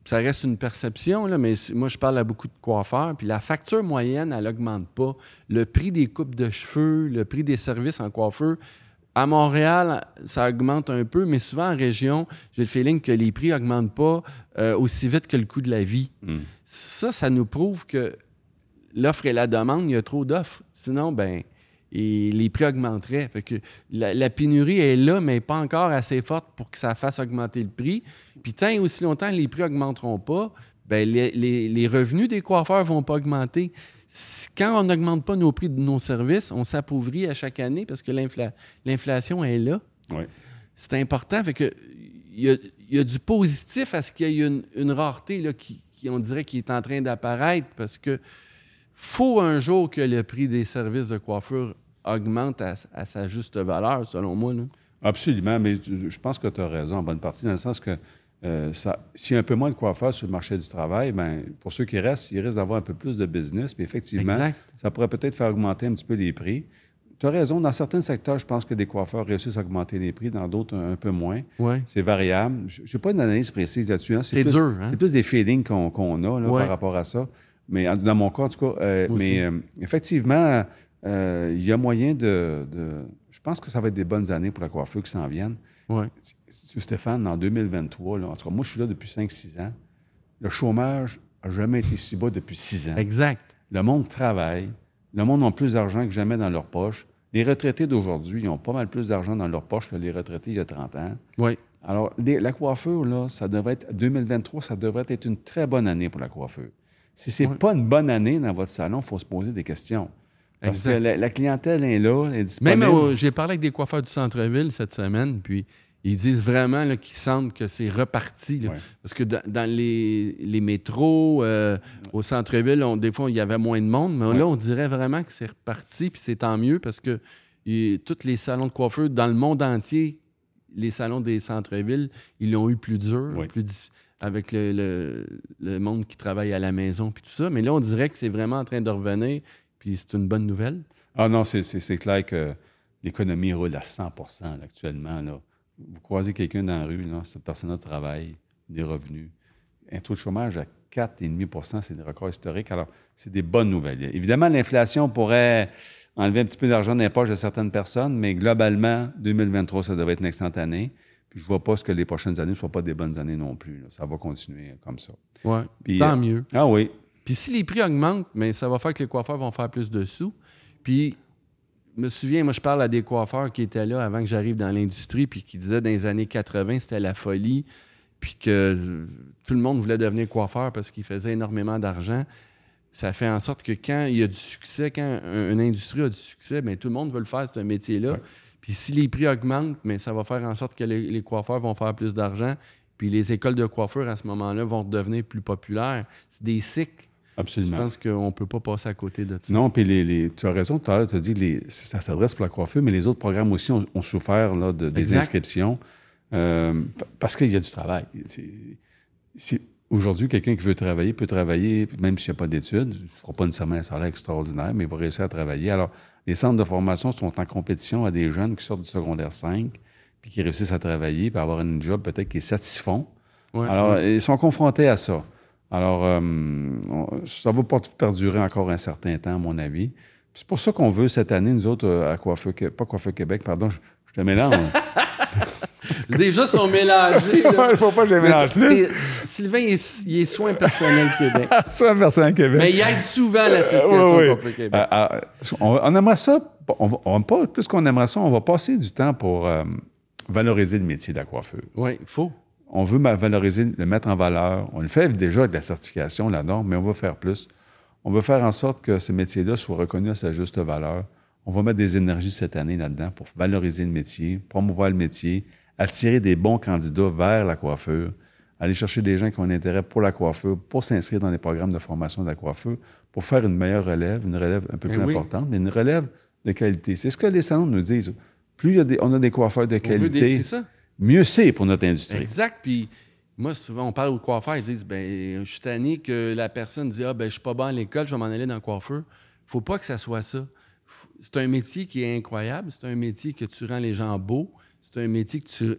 ça reste une perception, là, mais moi, je parle à beaucoup de coiffeurs, puis la facture moyenne, elle augmente pas. Le prix des coupes de cheveux, le prix des services en coiffeur, à Montréal, ça augmente un peu, mais souvent en région, j'ai le feeling que les prix augmentent pas euh, aussi vite que le coût de la vie. Mm. Ça, ça nous prouve que l'offre et la demande, il y a trop d'offres. Sinon, ben, et les prix augmenteraient. Fait que la, la pénurie est là, mais pas encore assez forte pour que ça fasse augmenter le prix. Puis tant et aussi longtemps que les prix augmenteront pas, ben, les, les- les revenus des coiffeurs vont pas augmenter. Quand on n'augmente pas nos prix de nos services, on s'appauvrit à chaque année parce que l'infla- l'inflation est là. C'est important. Fait que il y a, il y a du positif à ce qu'il y ait une, une rareté là, qui, qui, on dirait, qui est en train d'apparaître parce que faut un jour que le prix des services de coiffure augmente à, à sa juste valeur, selon moi. là. Absolument, mais je pense que tu as raison en bonne partie, dans le sens que euh, s'il y a un peu moins de coiffeurs sur le marché du travail, ben, pour ceux qui restent, ils risquent d'avoir un peu plus de business. Puis effectivement, Exact. ça pourrait peut-être faire augmenter un petit peu les prix. Tu as raison, dans certains secteurs, je pense que des coiffeurs réussissent à augmenter les prix, dans d'autres, un, un peu moins. Ouais. C'est variable. Je n'ai pas une analyse précise là-dessus. hein. C'est dur, hein? C'est plus des feelings qu'on qu'on a là, Ouais. par rapport à ça. Mais en- dans mon cas, en tout cas, euh, mais euh, effectivement, euh, il y a moyen de, de- Je pense que ça va être des bonnes années pour la coiffure qui s'en viennent. Ouais. Stéphane, en 2023, là, en tout cas, moi, je suis là depuis 5-6 ans. Le chômage n'a jamais été si bas depuis 6 ans. Exact. Le monde travaille. Le monde a plus d'argent que jamais dans leur poche. Les retraités d'aujourd'hui, ils ont pas mal plus d'argent dans leur poche que les retraités il y a 30 ans. Oui. Alors, les- la coiffure, là, ça devrait être, 2023, ça devrait être une très bonne année pour la coiffure. Si c'est Ouais. pas une bonne année dans votre salon, il faut se poser des questions. Parce Exact. que la, la clientèle est là, elle est disponible. Même j'ai parlé avec des coiffeurs du centre-ville cette semaine, puis ils disent vraiment qu'ils sentent que c'est reparti. là. Ouais. Parce que dans, dans les, les métros, euh, au centre-ville, des fois, il y avait moins de monde, mais Ouais. là, on dirait vraiment que c'est reparti, puis c'est tant mieux parce que tous les salons de coiffeur dans le monde entier, les salons des centres-villes, ils l'ont eu plus dur, plus difficile avec le, le- le monde qui travaille à la maison puis tout ça. Mais là, on dirait que c'est vraiment en train de revenir, puis c'est une bonne nouvelle. Ah non, c'est- clair que l'économie roule à 100 là, actuellement. Là. vous croisez quelqu'un dans la rue, là, cette personne-là travaille, des revenus. Un taux de chômage à 4,5% c'est des records historiques. Alors, c'est des bonnes nouvelles. Évidemment, l'inflation pourrait enlever un petit peu d'argent dans les poches de certaines personnes, mais globalement, 2023, ça devrait être une excellente année. Puis je vois pas ce que les prochaines années ne soient pas des bonnes années non plus. là. Ça va continuer comme ça. Puis, Tant euh, mieux. Ah oui. Puis si les prix augmentent, mais ça va faire que les coiffeurs vont faire plus de sous. Puis, je me souviens, moi, je parle à des coiffeurs qui étaient là avant que j'arrive dans l'industrie, puis qui disaient dans les années 80, c'était la folie, puis que tout le monde voulait devenir coiffeur parce qu'ils faisaient énormément d'argent. Ça fait en sorte que quand il y a du succès, quand un- une industrie a du succès, bien, tout le monde veut le faire, ce métier-là. Ouais. Puis si les prix augmentent, mais ça va faire en sorte que les, les coiffeurs vont faire plus d'argent. Puis les écoles de coiffure, à ce moment-là, vont devenir plus populaires. C'est des cycles. Je Absolument. pense qu'on ne peut pas passer à côté de ça. Non, puis les, les- tu as raison, tout à l'heure, tu as dit que les- ça s'adresse pour la coiffure, mais les autres programmes aussi ont, ont souffert là, de, des inscriptions euh, parce qu'il y a du travail. Aujourd'hui, quelqu'un qui veut travailler peut travailler, même s'il n'y a pas d'études. Il ne fera pas nécessairement un salaire extraordinaire, mais il va réussir à travailler. Alors, les centres de formation sont en compétition à des jeunes qui sortent du secondaire 5 puis qui réussissent à travailler, puis avoir une job peut-être qui est satisfont. Ouais, Alors, ouais. ils sont confrontés à ça. Alors, euh, ça va pas perdurer encore un certain temps, à mon avis. C'est pour ça qu'on veut cette année, nous autres, euh, à Coiffeur, pas Coiffeur Québec, pardon, je, je te mélange. Déjà, ils sont mélangés. Il faut pas que je les mélange plus. Sylvain, il est, il est soin personnel Québec. Ça, personne Québec. Mais il aide souvent l'association Oui, Québec. Euh, euh, on, on aimerait ça, on va, on pas, plus qu'on aimerait ça, on va passer du temps pour euh, valoriser le métier de la coiffure. Oui, il faut. On veut valoriser, le mettre en valeur. On le fait déjà avec la certification, la norme, mais on va faire plus. On veut faire en sorte que ce métier-là soit reconnu à sa juste valeur. On va mettre des énergies cette année là-dedans pour valoriser le métier, promouvoir le métier, attirer des bons candidats vers la coiffure, aller chercher des gens qui ont un intérêt pour la coiffure, pour s'inscrire dans les programmes de formation de la coiffure, pour faire une meilleure relève, une relève un peu plus oui. importante, mais une relève de qualité. C'est ce que les salons nous disent. Plus il y a des- on a des coiffeurs de On veut des- qualité, C'est ça. Mieux c'est pour notre industrie. Exact. Puis moi, souvent, on parle aux coiffeurs, ils disent ben, je suis tanné que la personne dit Ah, ben, je suis pas bon à l'école, je vais m'en aller dans le coiffeur. faut pas que ça soit ça. C'est un métier qui est incroyable. C'est un métier que tu rends les gens beaux. C'est un métier que tu.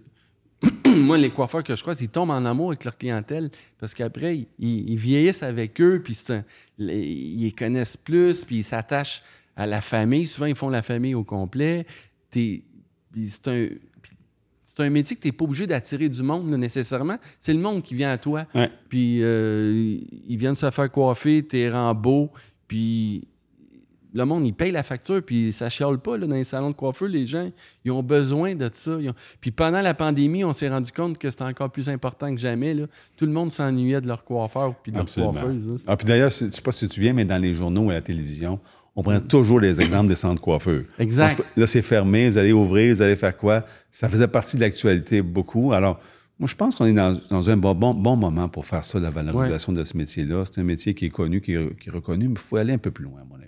Moi, les coiffeurs que je croise, ils tombent en amour avec leur clientèle parce qu'après, ils, vieillissent avec eux, puis un- ils connaissent plus, puis ils s'attachent à la famille. Souvent, ils font la famille au complet. C'est un, c'est un métier que tu n'es pas obligé d'attirer du monde là, nécessairement. C'est le monde qui vient à toi. Ouais. Puis euh, ils viennent se faire coiffer, t'es rends beau, puis le monde, il paye la facture, puis ça chiale pas là, dans les salons de coiffeur. Les gens, ils ont besoin de ça. Ont- Puis pendant la pandémie, on s'est rendu compte que c'était encore plus important que jamais. là. Tout le monde s'ennuyait de leur coiffeur puis de leur coiffeuse. là. Ah, puis d'ailleurs, je ne sais pas si tu viens, mais dans les journaux ou à la télévision, on prend toujours les exemples des centres de coiffeurs. Exact. Se- Là, c'est fermé, vous allez ouvrir, vous allez faire quoi? Ça faisait partie de l'actualité beaucoup. Alors, moi, je pense qu'on est dans, dans un bon, bon, bon moment pour faire ça, la valorisation de ce métier-là. C'est un métier qui est connu, qui est, qui est reconnu, mais il faut aller un peu plus loin, à mon avis.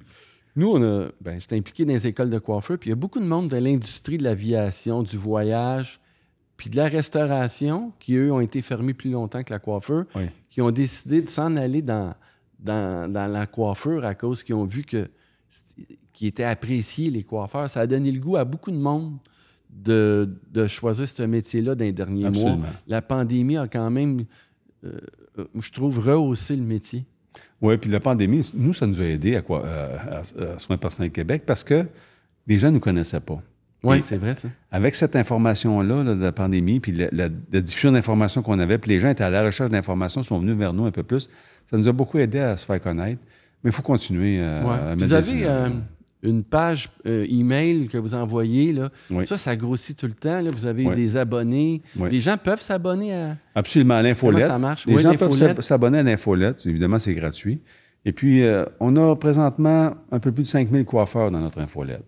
Nous, on a, ben, j'étais impliqué dans les écoles de coiffeur, puis il y a beaucoup de monde de l'industrie de l'aviation, du voyage, puis de la restauration, qui, eux, ont été fermés plus longtemps que la coiffeur, Oui. qui ont décidé de s'en aller dans, dans, dans la coiffure à cause qu'ils ont vu que qui étaient appréciés, les coiffeurs. Ça a donné le goût à beaucoup de monde de, de choisir ce métier-là dans les derniers Absolument. mois. La pandémie a quand même, euh, je trouve, rehaussé le métier. Oui, puis la pandémie, nous, ça nous a aidés à, quoi, euh, à, à Soins personnels Québec parce que les gens ne nous connaissaient pas. Oui, c'est vrai, ça. Avec cette information-là là, de la pandémie, puis la, la- la diffusion d'informations qu'on avait, puis les gens étaient à la recherche d'informations, sont venus vers nous un peu plus, ça nous a beaucoup aidé à se faire connaître. Mais il faut continuer euh, Ouais. à mettre Vous avez euh, une page euh, email que vous envoyez. Là. Oui. Ça, ça grossit tout le temps. là. Vous avez Oui. des abonnés. Oui. Les gens peuvent s'abonner à. Absolument, à l'infolette. Ça marche? Les Oui, gens peuvent s'abonner à l'infolette. Évidemment, c'est gratuit. Et puis, euh, on a présentement un peu plus de 5000 coiffeurs dans notre infolette.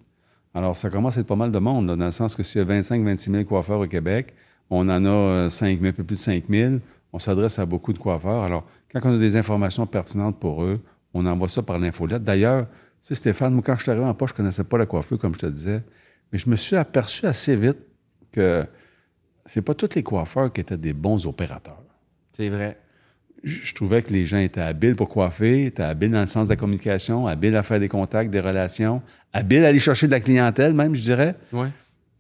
Alors, ça commence à être pas mal de monde, là, dans le sens que s'il y a 25-26 000 coiffeurs au Québec, on en a euh, 5 000, un peu plus de 5 000. On s'adresse à beaucoup de coiffeurs. Alors, quand on a des informations pertinentes pour eux, on envoie ça par l'infolette. D'ailleurs, tu sais, Stéphane, moi, quand je suis arrivé en poche, je connaissais pas la coiffure, comme je te disais. Mais je me suis aperçu assez vite que c'est pas tous les coiffeurs qui étaient des bons opérateurs C'est vrai. je je trouvais que les gens étaient habiles pour coiffer, étaient habiles dans le sens de la communication, habiles à faire des contacts, des relations, habiles à aller chercher de la clientèle, même, je dirais. Oui.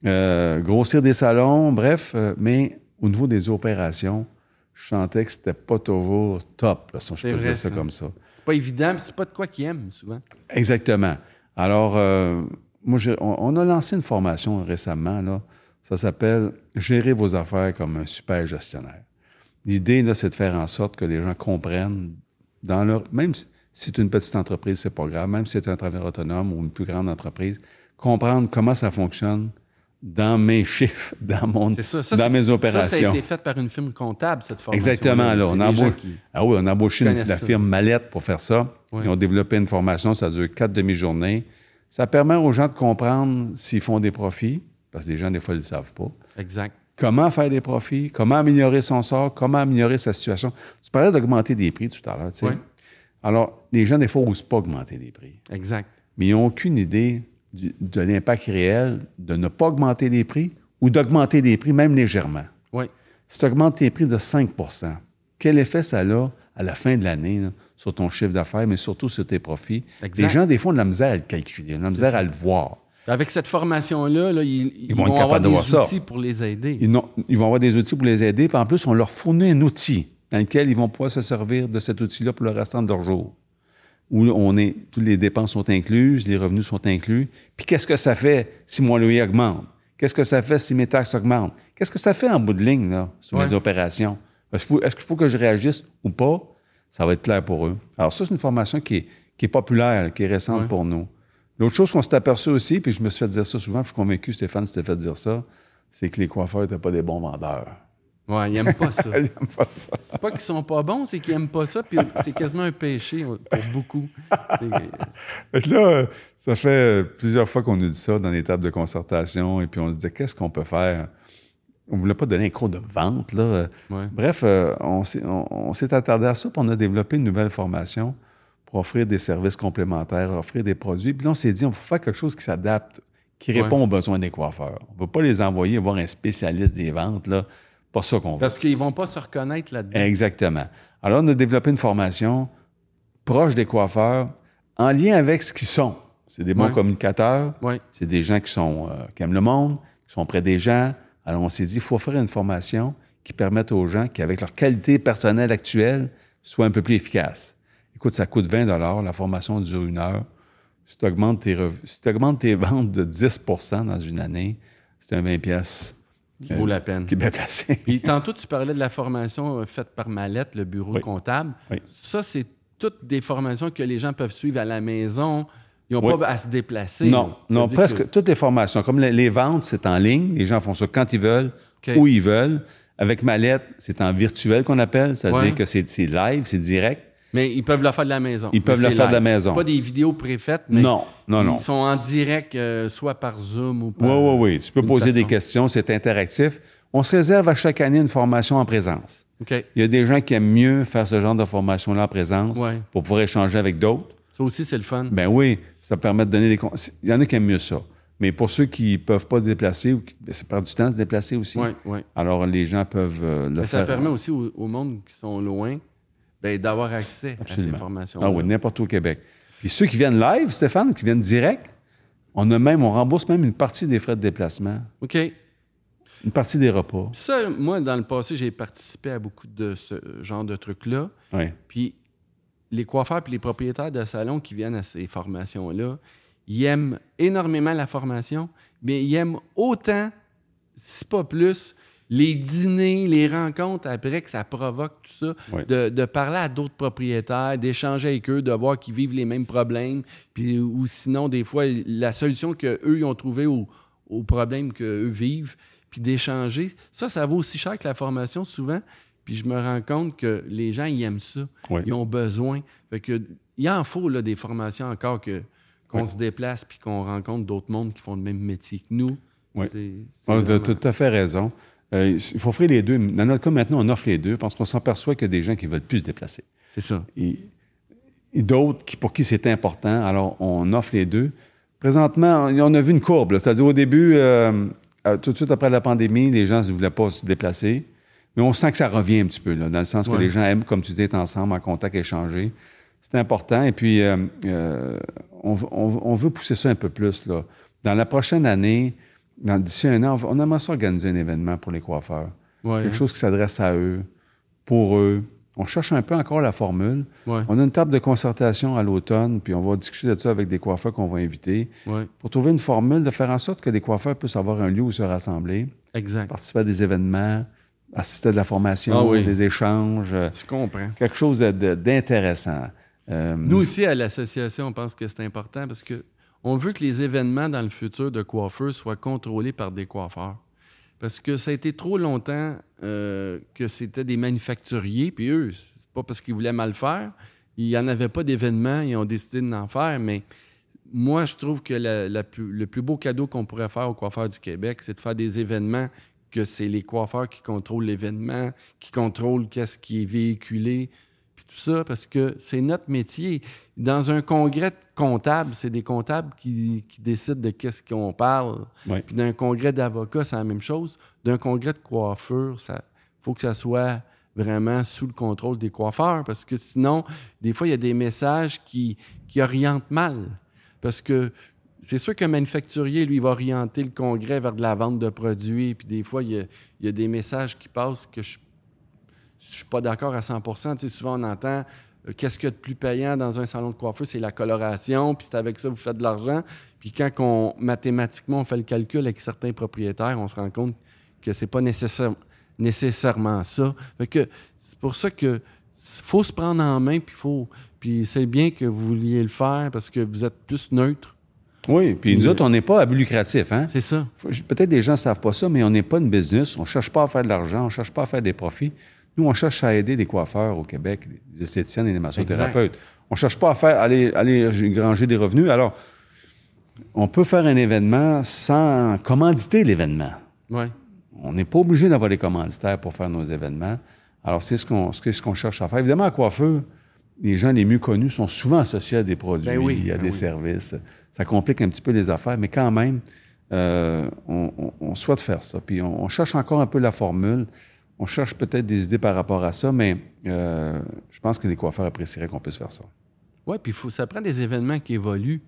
euh, grossir des salons, bref. euh, mais au niveau des opérations, je sentais que c'était pas toujours top, là, si je peux vrai, dire ça ça. comme ça. Pas évident, puis c'est pas de quoi qu'ils aiment, souvent. Exactement. Alors, euh, moi, on, on a lancé une formation récemment, là. Ça s'appelle Gérer vos affaires comme un super gestionnaire. L'idée, là, c'est de faire en sorte que les gens comprennent dans leur. Même si c'est une petite entreprise, c'est pas grave, même si c'est un travailleur autonome ou une plus grande entreprise, comprendre comment ça fonctionne dans mes chiffres, dans, mon, C'est ça. ça dans mes Ça, ça a opérations. été fait par une firme comptable, cette formation. Exactement, là. On a, embau- ah oui, on a embauché une- la firme Mallette pour faire ça. Ils ont développé une formation, ça dure quatre demi-journées. Ça permet aux gens de comprendre s'ils font des profits, parce que les gens, des fois, ils ne le savent pas. Exact. Comment faire des profits, comment améliorer son sort, comment améliorer sa situation. Tu parlais d'augmenter des prix tout à l'heure, tu sais. Ouais. Alors, les gens, des fois, n'osent pas augmenter les prix. Exact. Mais ils n'ont aucune idée du- de l'impact réel de ne pas augmenter les prix ou d'augmenter les prix, même légèrement. Oui. Si tu augmentes tes prix de 5% quel effet ça a à la fin de l'année sur ton chiffre d'affaires, mais surtout sur tes profits? Exact. Les gens, des fois, ont de la misère à le calculer, ont de la misère à le voir. Avec cette formation-là, là, ils, ils vont avoir de des ça. outils pour les aider. Ils, ils vont avoir des outils pour les aider, puis en plus, on leur fournit un outil dans lequel ils vont pouvoir se servir de cet outil-là pour le restant de leur jour. Où on est, toutes les dépenses sont incluses, les revenus sont inclus. Puis qu'est-ce que ça fait si mon loyer augmente? Qu'est-ce que ça fait si mes taxes augmentent? Qu'est-ce que ça fait en bout de ligne, là, sur Ouais. mes opérations? Est-ce qu'il faut, qu'il faut que je réagisse ou pas? Ça va être clair pour eux. Alors, ça, c'est une formation qui est, qui est populaire, qui est récente Ouais. pour nous. L'autre chose qu'on s'est aperçu aussi, puis je me suis fait dire ça souvent, puis je suis convaincu, Stéphane s'était fait dire ça, c'est que les coiffeurs n'étaient pas des bons vendeurs. Ouais, ils n'aiment pas ça. Ils n'aiment pas ça. C'est pas qu'ils sont pas bons, c'est qu'ils aiment pas ça, puis c'est quasiment un péché pour beaucoup. C'est- Fait que là, ça fait plusieurs fois qu'on nous dit ça dans les tables de concertation, et puis on se disait, qu'est-ce qu'on peut faire? On ne voulait pas donner un cours de vente, là. Ouais. Bref, euh, on s'est on- on s'est attardé à ça, puis on a développé une nouvelle formation pour offrir des services complémentaires, offrir des produits. Puis là, on s'est dit, on faut faire quelque chose qui s'adapte, qui Ouais. répond aux besoins des coiffeurs. On ne peut pas les envoyer voir un spécialiste des ventes, là. Pas ça qu'on veut. Parce qu'ils vont pas se reconnaître là-dedans. Exactement. Alors, on a développé une formation proche des coiffeurs, en lien avec ce qu'ils sont. C'est des bons Ouais. communicateurs, Oui. c'est des gens qui, sont, euh, qui aiment le monde, qui sont près des gens. Alors, on s'est dit, il faut offrir une formation qui permette aux gens qui, avec leur qualité personnelle actuelle, soient un peu plus efficaces. Écoute, ça coûte 20 la formation dure une heure. Si tu augmentes tes, rev- si tu augmentes tes ventes de 10% dans une année, c'est un 20 pièces Qui vaut la peine. qui est bien placé. Puis tantôt, tu parlais de la formation euh, faite par Mallette, le bureau Oui. comptable. Oui. Ça, c'est toutes des formations que les gens peuvent suivre à la maison. Ils n'ont Oui. pas à se déplacer. Non, non, presque que- toutes les formations. Comme les, les ventes, c'est en ligne. Les gens font ça quand ils veulent, où ils veulent. Avec Mallette, c'est en virtuel qu'on appelle. C'est-à-dire Ouais. que c'est live, c'est direct. Mais ils peuvent le faire de la maison. Ils peuvent c'est faire de la maison. C'est pas des vidéos préfaites, mais non, non, non. ils sont en direct, euh, soit par Zoom ou par... Oui, oui, oui. Tu peux poser des questions, c'est interactif. On se réserve à chaque année une formation en présence. OK. Il y a des gens qui aiment mieux faire ce genre de formation-là en présence Ouais. pour pouvoir échanger avec d'autres. Ça aussi, c'est le fun. Ben oui, ça permet de donner des... con- Il y en a qui aiment mieux ça. Mais pour ceux qui ne peuvent pas se déplacer, ou qui- ben, ça prend du temps de se déplacer aussi. Oui, oui. Alors, les gens peuvent euh, le Mais ça faire. permet aussi au, au monde qui sont loin ben, d'avoir accès à ces formations. Ah oui, n'importe où au Québec. Puis ceux qui viennent live, Stéphane, qui viennent direct, on a même, on rembourse même une partie des frais de déplacement, OK. une partie des repas. Ça, moi, dans le passé, j'ai participé à beaucoup de ce genre de trucs-là. Oui. Puis les coiffeurs puis les propriétaires de salons qui viennent à ces formations-là, ils aiment énormément la formation, mais ils aiment autant, si pas plus, les dîners, les rencontres après que ça provoque tout ça, Oui. de, de parler à d'autres propriétaires, d'échanger avec eux, de voir qu'ils vivent les mêmes problèmes, puis ou sinon, des fois, la solution qu'eux, ils ont trouvé au- aux problèmes qu'eux vivent, puis d'échanger. Ça, ça vaut aussi cher que la formation souvent. Puis je me rends compte que les gens, ils aiment ça. Oui. Ils ont besoin. Fait que, il en faut là, des formations encore que, qu'on se déplace puis qu'on rencontre d'autres mondes qui font le même métier que nous. Oui. C'est, c'est Tu as tout à fait raison. Euh, il faut offrir les deux. Dans notre cas, maintenant, on offre les deux parce qu'on s'aperçoit qu'il y a des gens qui veulent plus se déplacer. c'est ça. Et, et d'autres qui, pour qui c'est important. Alors, on offre les deux. Présentement, on a vu une courbe. C'est-à-dire, au début, euh, euh, tout de suite après la pandémie, les gens ne voulaient pas se déplacer. Mais on sent que ça revient un petit peu, là, dans le sens que les gens aiment, comme tu dis, être ensemble, en contact, échanger. C'est important. Et puis, euh, on, on- on veut pousser ça un peu plus. Là. Dans la prochaine année, d'ici un an, on aimerait ça organiser un événement pour les coiffeurs. Ouais, Quelque chose qui s'adresse à eux, pour eux. On cherche un peu encore la formule. ouais, On a une table de concertation à l'automne, puis on va discuter de ça avec des coiffeurs qu'on va inviter ouais, pour trouver une formule de faire en sorte que les coiffeurs puissent avoir un lieu où se rassembler, exact. participer à des événements, assister à de la formation, Ah oui. des échanges, euh, Tu comprends. quelque chose d'intéressant. Euh, Nous aussi, à l'association, on pense que c'est important parce que on veut que les événements dans le futur de coiffeurs soient contrôlés par des coiffeurs. Parce que ça a été trop longtemps euh, que c'était des manufacturiers, puis eux, c'est pas parce qu'ils voulaient mal faire. Il n'y en avait pas d'événements, ils ont décidé d'en faire, mais moi, je trouve que le plus beau cadeau qu'on pourrait faire aux coiffeurs du Québec, c'est de faire des événements que c'est les coiffeurs qui contrôlent l'événement, qui contrôlent qu'est-ce qui est véhiculé, tout ça, parce que c'est notre métier. Dans un congrès de comptables, c'est des comptables qui, qui décident de qu'est-ce qu'on parle. Ouais. Puis d'un congrès d'avocats, c'est la même chose. D'un congrès de coiffure, ça faut que ça soit vraiment sous le contrôle des coiffeurs, parce que sinon, des fois, il y a des messages qui, qui orientent mal. Parce que c'est sûr qu'un manufacturier, lui, va orienter le congrès vers de la vente de produits, puis des fois, il y a, il y a des messages qui passent que je je suis pas d'accord à 100 Tu sais, souvent, on entend euh, qu'est-ce qu'il y a de plus payant dans un salon de coiffeur, c'est la coloration, puis c'est avec ça que vous faites de l'argent. Puis quand on, mathématiquement on fait le calcul avec certains propriétaires, on se rend compte que c'est pas nécessaire- nécessairement ça. Fait que c'est pour ça que faut se prendre en main, puis faut puis c'est bien que vous vouliez le faire parce que vous êtes plus neutre. Oui, puis nous autres, on n'est pas à but lucratif. Hein? C'est ça. Peut-être des gens ne savent pas ça, mais on n'est pas une business. On ne cherche pas à faire de l'argent, on ne cherche pas à faire des profits. Nous, on cherche à aider les coiffeurs au Québec, les esthéticiennes et les massothérapeutes. On ne cherche pas à faire aller, aller granger des revenus. Alors, on peut faire un événement sans commanditer l'événement. Ouais. On n'est pas obligé d'avoir des commanditaires pour faire nos événements. Alors, c'est ce qu'on ce qu'on cherche à faire. Évidemment, à coiffeur, les gens les mieux connus sont souvent associés à des produits, Ben oui, à ben des oui. services. Ça complique un petit peu les affaires, mais quand même, euh, on, on- on souhaite faire ça. Puis on, on cherche encore un peu la formule. On cherche peut-être des idées par rapport à ça, mais euh, je pense que les coiffeurs apprécieraient qu'on puisse faire ça. Oui, puis faut, ça prend des événements qui évoluent.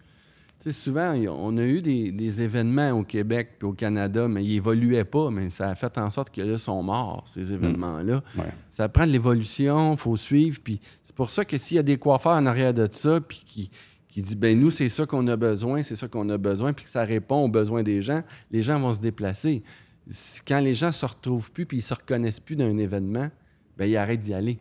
Tu sais, souvent, on a eu des, des événements au Québec puis au Canada, mais ils évoluaient pas, mais ça a fait en sorte que là, ils sont morts, ces événements-là. Ouais. Ça prend de l'évolution, il faut suivre, puis c'est pour ça que s'il y a des coiffeurs en arrière de ça, puis qui, qui disent, ben nous, c'est ça qu'on a besoin, c'est ça qu'on a besoin, puis que ça répond aux besoins des gens, les gens vont se déplacer. Quand les gens se retrouvent plus, puis ils se reconnaissent plus d'un événement, ben ils arrêtent d'y aller.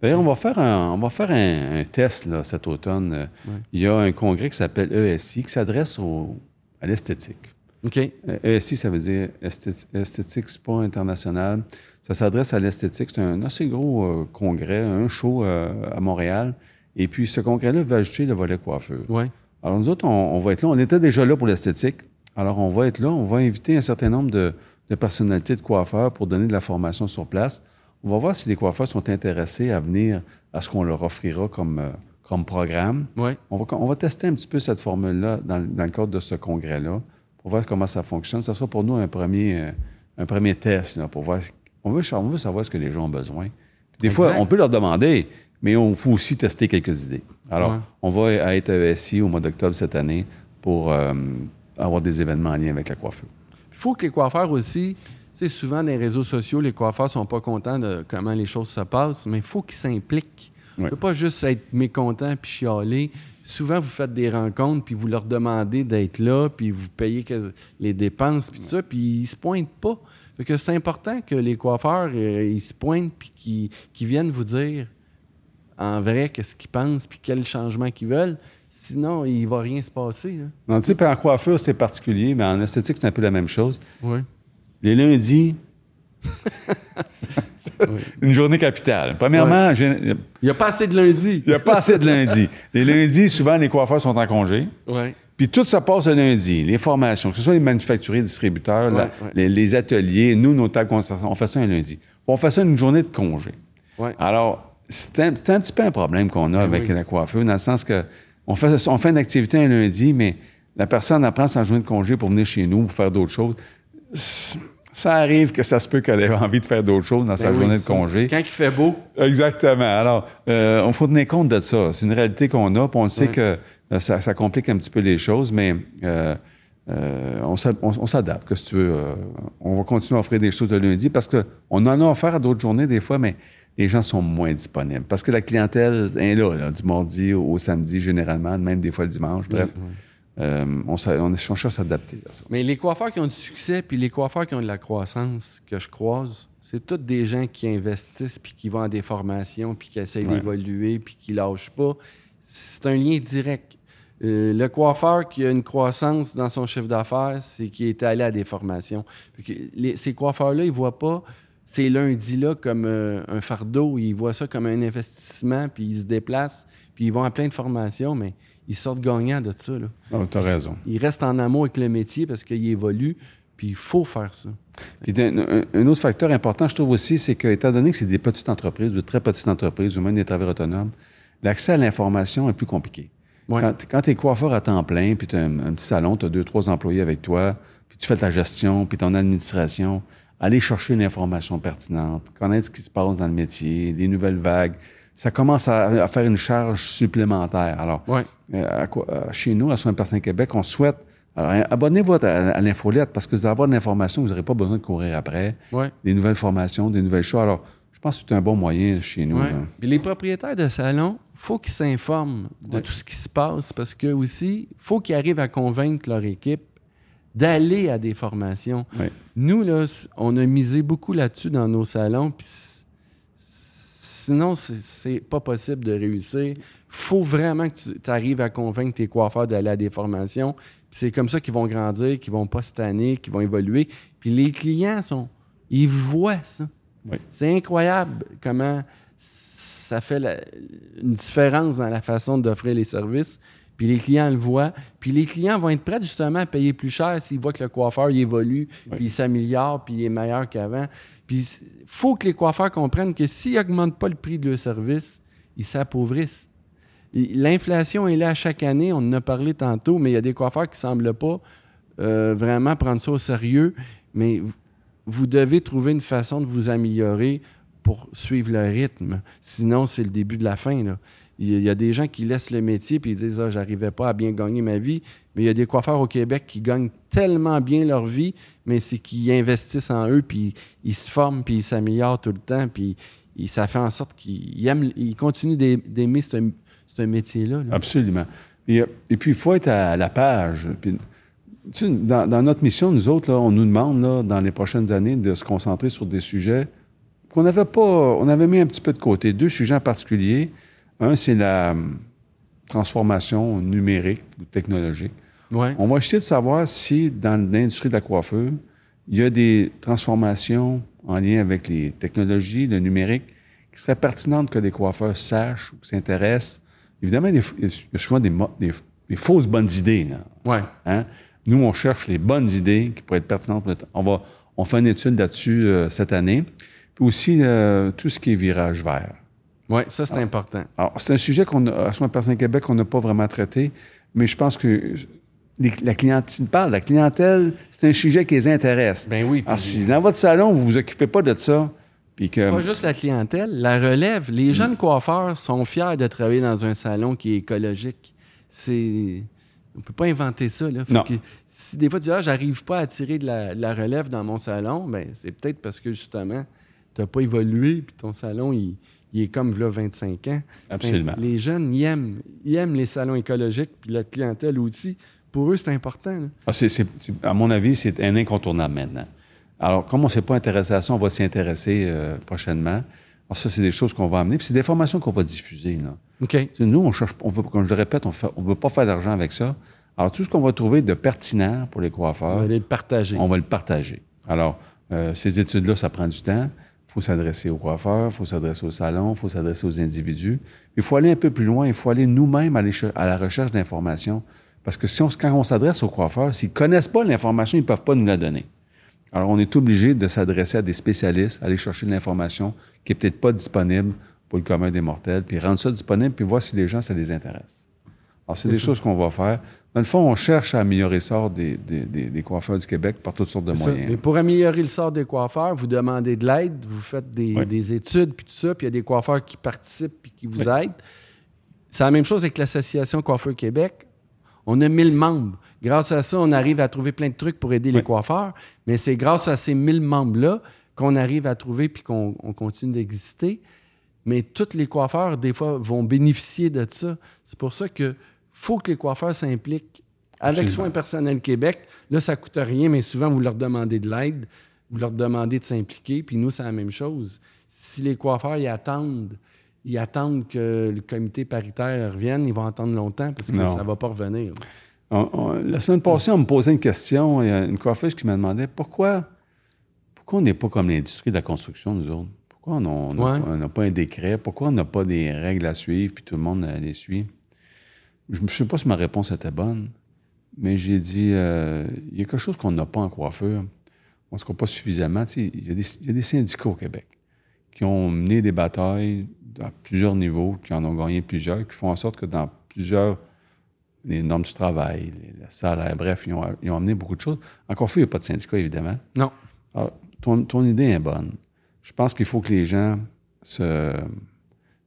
D'ailleurs, on va faire un, on va faire un, un test là, cet automne. Il y a un congrès qui s'appelle ESI qui s'adresse au- à l'esthétique. OK? Euh, ESI, ça veut dire Esthé- Esthétique Spa International. Ça s'adresse à l'esthétique. C'est un assez gros euh, congrès, un show euh, à Montréal. Et puis, ce congrès-là va ajouter le volet coiffeur. Oui. Alors, nous autres, on, on va être là. On était déjà là pour l'esthétique. Alors, on va être là. On va inviter un certain nombre de, de personnalités de coiffeurs pour donner de la formation sur place. On va voir si les coiffeurs sont intéressés à venir à ce qu'on leur offrira comme, euh, comme programme. Oui. On va, on va tester un petit peu cette formule-là dans, dans le cadre de ce congrès-là pour voir comment ça fonctionne. Ça sera pour nous un premier, euh, un premier test là, pour voir. On veut, on veut savoir ce que les gens ont besoin. Puis des fois, on peut leur demander, mais on faut aussi tester quelques idées. Alors, Ouais. on va être à ESI au mois d'octobre cette année pour euh, avoir des événements en lien avec la coiffure. Il faut que les coiffeurs aussi, sais, souvent dans les réseaux sociaux, les coiffeurs sont pas contents de comment les choses se passent, mais il faut qu'ils s'impliquent. On Ouais. peut pas juste être mécontent puis chialer. Souvent, vous faites des rencontres puis vous leur demandez d'être là puis vous payez les dépenses puis tout ça puis ils se pointent pas. Fait que c'est important que les coiffeurs euh, ils se pointent puis qu'ils qu'ils viennent vous dire en vrai qu'est-ce qu'ils pensent puis quel changement qu'ils veulent. Sinon, il va rien se passer. là. Donc, tu sais, puis en coiffure, c'est particulier, mais en esthétique, c'est un peu la même chose. Oui. Les lundis, une journée capitale. Premièrement, j'ai- Il n'y a pas assez de lundi. il n'y a pas assez de lundis. Les lundis, souvent, les coiffeurs sont en congé. Oui. Puis tout ça passe le lundi. Les formations, que ce soit les manufacturiers, distributeurs, Ouais, ouais. Les, les ateliers, nous, nos tables on fait ça un lundi. On fait ça une journée de congé. Ouais. Alors, c'est un, c'est un petit peu un problème qu'on a avec Ben oui. la coiffure, dans le sens que on fait, on fait une activité un lundi, mais la personne apprend sa journée de congé pour venir chez nous ou faire d'autres choses. Ça arrive que ça se peut qu'elle ait envie de faire d'autres choses dans sa Ben oui, journée de congé. Quand il fait beau, Exactement. Alors, euh, on faut tenir compte de ça. C'est une réalité qu'on a, puis on sait Ouais. que euh, ça, ça complique un petit peu les choses, mais euh, euh, on s'ad- on- on s'adapte, que tu veux. on va continuer à offrir des choses le lundi parce qu'on en a offert à d'autres journées des fois, mais les gens sont moins disponibles. Parce que la clientèle est là, là, du mardi au, au samedi généralement, même des fois le dimanche. Bref, euh, on, cherche à s'adapter à ça. Mais les coiffeurs qui ont du succès, puis les coiffeurs qui ont de la croissance que je croise, c'est tous des gens qui investissent, puis qui vont à des formations, puis qui essayent Ouais. d'évoluer, puis qui lâchent pas. C'est un lien direct. Euh, le coiffeur qui a une croissance dans son chiffre d'affaires, c'est qu'il est allé à des formations. Puis que les- ces coiffeurs-là, ils voient pas ces lundis-là comme euh, un fardeau. Ils voient ça comme un investissement, puis ils se déplacent, puis ils vont à plein de formations, mais ils sortent gagnants de ça. Là. tu as raison. Il reste en amour avec le métier parce qu'il évolue, puis il faut faire ça. Puis un, un autre facteur important, je trouve aussi, c'est que, étant donné que c'est des petites entreprises, de très petites entreprises, ou même des travailleurs autonomes, l'accès à l'information est plus compliqué. Ouais. Quand, quand tu es coiffeur à temps plein, puis tu as un, un petit salon, tu as deux, trois employés avec toi, puis tu fais ta gestion, puis ton administration, aller chercher l'information pertinente, connaître ce qui se passe dans le métier, les nouvelles vagues, ça commence à, à faire une charge supplémentaire. Alors, Ouais. euh, à euh, chez nous, à Soins Personnes Québec, on souhaite. Alors, hein, abonnez-vous à, à l'infolette parce que vous allez avoir de l'information, vous n'aurez pas besoin de courir après. Ouais. Des nouvelles formations, des nouvelles choses. Alors, je pense que c'est un bon moyen chez nous. Ouais. là. Puis les propriétaires de salons, faut qu'ils s'informent de Ouais. tout ce qui se passe parce que aussi, faut qu'ils arrivent à convaincre leur équipe d'aller à des formations. Nous, là, on a misé beaucoup là-dessus dans nos salons, puis sinon, c'est- pas possible de réussir. faut vraiment que tu arrives à convaincre tes coiffeurs d'aller à des formations. C'est comme ça qu'ils vont grandir, qu'ils vont pas se tanner, qu'ils vont évoluer. Puis les clients sont... Ils voient ça. Oui. C'est incroyable comment ça fait la- une différence dans la façon d'offrir les services. Puis les clients le voient. Puis les clients vont être prêts justement à payer plus cher s'ils voient que le coiffeur il évolue, puis il s'améliore, puis il est meilleur qu'avant. Puis il faut que les coiffeurs comprennent que s'ils n'augmentent pas le prix de leur service, ils s'appauvrissent. L'inflation est là à chaque année, on en a parlé tantôt, mais il y a des coiffeurs qui ne semblent pas euh, vraiment prendre ça au sérieux. Mais vous devez trouver une façon de vous améliorer pour suivre le rythme. Sinon, c'est le début de la fin. là. Il y a- des gens qui laissent le métier puis ils disent Ah, j'arrivais pas à bien gagner ma vie. Mais il y a des coiffeurs au Québec qui gagnent tellement bien leur vie, mais c'est qu'ils investissent en eux, puis ils se forment, puis ils s'améliorent tout le temps, puis ça fait en sorte qu'ils aiment- continuent d'ai- d'aimer ce, métier-là. là. Absolument. Et, euh, et puis, il faut être à la page. Puis, tu sais, dans, dans notre mission, nous autres, là, on nous demande, là, dans les prochaines années, de se concentrer sur des sujets qu'on n'avait pas, on avait mis un petit peu de côté. Deux sujets en particulier. Un, c'est la hum, transformation numérique ou technologique. Ouais. On va essayer de savoir si, dans l'industrie de la coiffure, il y a des transformations en lien avec les technologies, le numérique, qui seraient pertinentes que les coiffeurs sachent ou s'intéressent. Évidemment, il y a souvent des, mo- des- des fausses bonnes idées. là. Ouais. Hein? Nous, on cherche les bonnes idées qui pourraient être pertinentes. pour le temps. On, va, on fait une étude là-dessus euh, cette année. Puis aussi, euh, tout ce qui est virage vert. Ouais, ça, c'est important. Alors, c'est un sujet qu'on a, à Soins Personnes Québec, on n'a pas vraiment traité, mais je pense que les- la clientèle, parle, la clientèle, c'est un sujet qui les intéresse. Ben oui. Alors, si dans votre salon, vous vous occupez pas de ça, puis que... Pas juste la clientèle, la relève. Les jeunes coiffeurs sont fiers de travailler dans un salon qui est écologique. C'est. On peut pas inventer ça. Là. Faut Non. que- si des fois tu dis ah, j'arrive pas à tirer de la, de la relève dans mon salon, ben c'est peut-être parce que justement, tu n'as pas évolué, puis ton salon, il, il est comme là 25 ans. Absolument. Les jeunes, ils aiment, ils aiment les salons écologiques, puis la clientèle aussi. Pour eux, c'est important. Ah, à mon avis, c'est un incontournable maintenant. Alors, comme on ne s'est pas intéressé à ça, on va s'y intéresser euh, prochainement. Alors, ça, c'est des choses qu'on va amener. Puis c'est des formations qu'on va diffuser. Là. Nous, on cherche, on veut, comme je le répète, on ne veut pas faire d'argent avec ça. Alors, tout ce qu'on va trouver de pertinent pour les On coiffeurs, va aller le partager. on va le partager. Alors, euh, ces études-là, ça prend du temps. Il faut s'adresser aux coiffeurs, il faut s'adresser au salon, il faut s'adresser aux individus. Il faut aller un peu plus loin, il faut aller nous-mêmes à la recherche d'informations. Parce que si on, quand on s'adresse aux coiffeurs, s'ils ne connaissent pas l'information, ils ne peuvent pas nous la donner. Alors, on est obligé de s'adresser à des spécialistes, aller chercher de l'information qui n'est peut-être pas disponible pour le commun des mortels, puis rendre ça disponible, puis voir si les gens, ça les intéresse. Alors, c'est des choses qu'on va faire. Dans le fond, on cherche à améliorer le sort des, des- des- des coiffeurs du Québec par toutes sortes de moyens. Mais pour améliorer le sort des coiffeurs, vous demandez de l'aide, vous faites des, Oui. études, puis tout ça, puis il y a des coiffeurs qui participent puis qui vous aident. C'est la même chose avec l'Association Coiffeur Québec. On a 1000 membres. Grâce à ça, on arrive à trouver plein de trucs pour aider les coiffeurs. Mais c'est grâce à ces 1000 membres-là qu'on arrive à trouver puis qu'on on continue d'exister. Mais tous les coiffeurs, des fois, vont bénéficier de ça. C'est pour ça que faut que les coiffeurs s'impliquent. Avec. Soins personnels Québec, là, ça coûte rien, mais souvent, vous leur demandez de l'aide, vous leur demandez de s'impliquer, puis nous, c'est la même chose. Si les coiffeurs, ils attendent, ils attendent que le comité paritaire revienne, ils vont attendre longtemps parce que Non. ça ne va pas revenir. On- on- la semaine passée, on me posait une question. Il y a une coiffeuse qui me demandait pourquoi, pourquoi on n'est pas comme l'industrie de la construction, nous autres? Pourquoi on n'a Ouais. pas- un décret? Pourquoi on n'a pas des règles à suivre puis tout le monde les suit? Je ne sais pas si ma réponse était bonne, mais j'ai dit euh, il y a quelque chose qu'on n'a pas en coiffure. On ne se croit pas suffisamment. Tu sais, Il y, a des- il y a des syndicats au Québec qui ont mené des batailles à plusieurs niveaux, qui en ont gagné plusieurs, qui font en sorte que dans plusieurs les normes du travail, les, le salaire, bref, ils ont, ils ont amené beaucoup de choses. En coiffure, il n'y a pas de syndicat, évidemment. Non. Alors, ton, ton idée est bonne. Je pense qu'il faut que les gens se,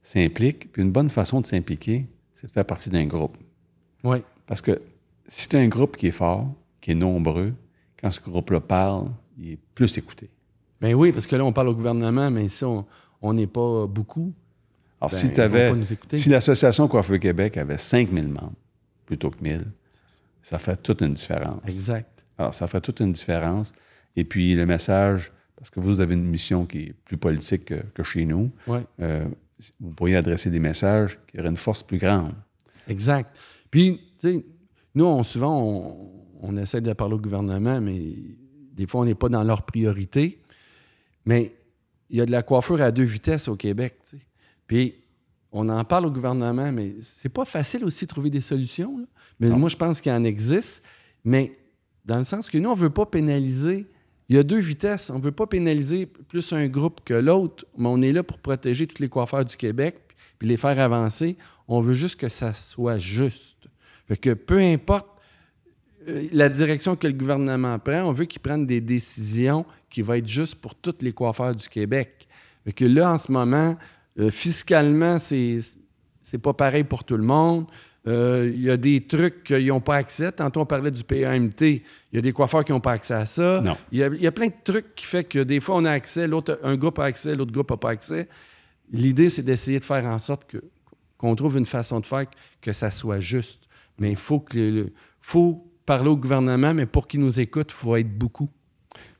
s'impliquent. Puis une bonne façon de s'impliquer, c'est de faire partie d'un groupe. Oui. Parce que si tu as un groupe qui est fort, qui est nombreux, quand ce groupe-là parle, il est plus écouté. Ben oui, parce que là, on parle au gouvernement, mais ici, on n'est pas beaucoup. Alors, Ben, si ils tu avais, si l'Association Coiffeur Québec avait 5000 membres plutôt que 1000, ça fait toute une différence. Exact. Alors, ça fait toute une différence. Et puis, le message, parce que vous avez une mission qui est plus politique que, que chez nous, Oui. euh, vous pourriez adresser des messages qui auraient une force plus grande. Exact. Puis, tu sais, nous, on, souvent, on, on essaie de parler au gouvernement, mais des fois, on n'est pas dans leur priorité. Mais il y a de la coiffure à deux vitesses au Québec. tu sais. Puis, on en parle au gouvernement, mais c'est pas facile aussi de trouver des solutions. là. Mais Non. moi, je pense qu'il en existe. Mais dans le sens que nous, on ne veut pas pénaliser. Il y a deux vitesses. On ne veut pas pénaliser plus un groupe que l'autre, mais on est là pour protéger tous les coiffeurs du Québec puis les faire avancer. On veut juste que ça soit juste. Fait que peu importe euh, la direction que le gouvernement prend, on veut qu'ils prennent des décisions qui vont être justes pour tous les coiffeurs du Québec. Fait que là, en ce moment, euh, fiscalement, c'est pas pareil pour tout le monde. Euh, Il y a des trucs qu'ils n'ont pas accès. Tantôt, on parlait du PAMT. Il y a des coiffeurs qui n'ont pas accès à ça. Non. Il y, a, il y a plein de trucs qui fait que des fois, on a accès, l'autre, un groupe a accès, l'autre groupe n'a pas accès. L'idée, c'est d'essayer de faire en sorte que, qu'on trouve une façon de faire que ça soit juste. Mais il faut, que le- faut parler au gouvernement, mais pour qu'il nous écoute, il faut être beaucoup.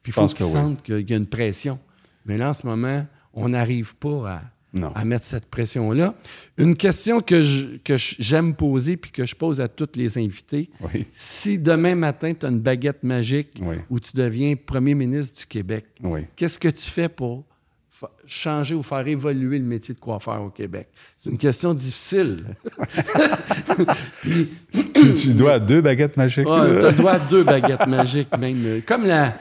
Puis il faut qu'ils oui. sentent qu'il y a une pression. Mais là, en ce moment, on n'arrive pas à, Non. à mettre cette pression-là. Une question que, je- que je- j'aime poser puis que je pose à tous les invités. Oui. Si demain matin, tu as une baguette magique Oui. où tu deviens premier ministre du Québec, Oui. qu'est-ce que tu fais pour changer ou faire évoluer le métier de coiffeur au Québec? C'est une question difficile. tu dois à deux baguettes magiques. tu as le droit à deux baguettes magiques, même. euh, Comme la,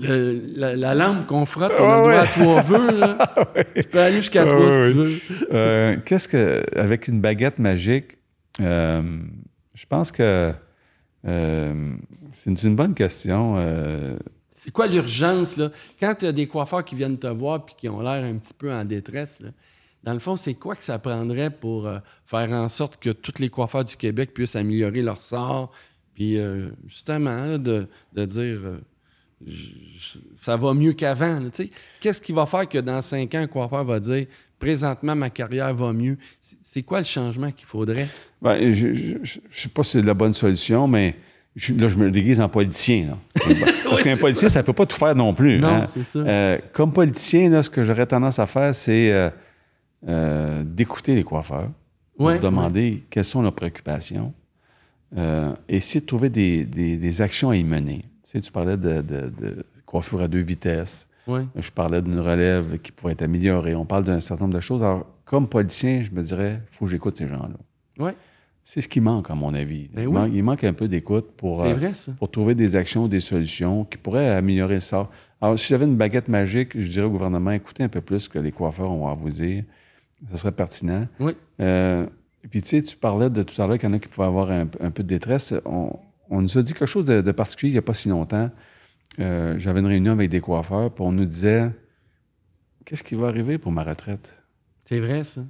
le- la, la lampe qu'on frotte, on a le Ouais, à trois vœux. là. Tu peux aller jusqu'à trois Ouais, si tu veux. Euh, Qu'est-ce que, avec une baguette magique, euh, je pense que euh, c'est une, bonne question. C'est quoi l'urgence, là? Quand tu as des coiffeurs qui viennent te voir puis qui ont l'air un petit peu en détresse, là, dans le fond, c'est quoi que ça prendrait pour faire en sorte que tous les coiffeurs du Québec puissent améliorer leur sort? Puis, euh, justement, là, de, de dire je- ça va mieux qu'avant. là, tu sais. Qu'est-ce qui va faire que dans cinq ans, un coiffeur va dire présentement, ma carrière va mieux? C'est- quoi le changement qu'il faudrait? ben, je ne sais pas si c'est la bonne solution, mais je- là, je me déguise en politicien. là. Parce qu'un politicien, ça ne peut pas tout faire non plus. Non, hein. c'est ça. Euh, comme politicien, là, ce que j'aurais tendance à faire, c'est euh, euh, d'écouter les coiffeurs, Ouais, leur demander quelles sont leurs préoccupations, et essayer de trouver des, des- des actions à y mener. Tu sais, tu parlais de, de- de coiffure à deux vitesses. Ouais. Je parlais d'une relève qui pourrait être améliorée. On parle d'un certain nombre de choses. Alors, comme politicien, je me dirais, il faut que j'écoute ces gens-là. Ouais. C'est ce qui manque, à mon avis. Ben il, oui. manque, il manque un peu d'écoute pour, euh, vrai, ça. pour trouver des actions, des solutions qui pourraient améliorer le sort. Alors, si j'avais une baguette magique, je dirais au gouvernement, écoutez un peu plus ce que les coiffeurs ont à vous dire. Ça serait pertinent. Oui. Euh, et puis, tu sais, tu parlais de tout à l'heure qu'il y en a qui pouvaient avoir un, un peu de détresse. On, on nous a dit quelque chose de, de particulier il n'y a pas si longtemps. Euh, J'avais une réunion avec des coiffeurs, puis on nous disait Qu'est-ce qui va arriver pour ma retraite? C'est vrai, ça.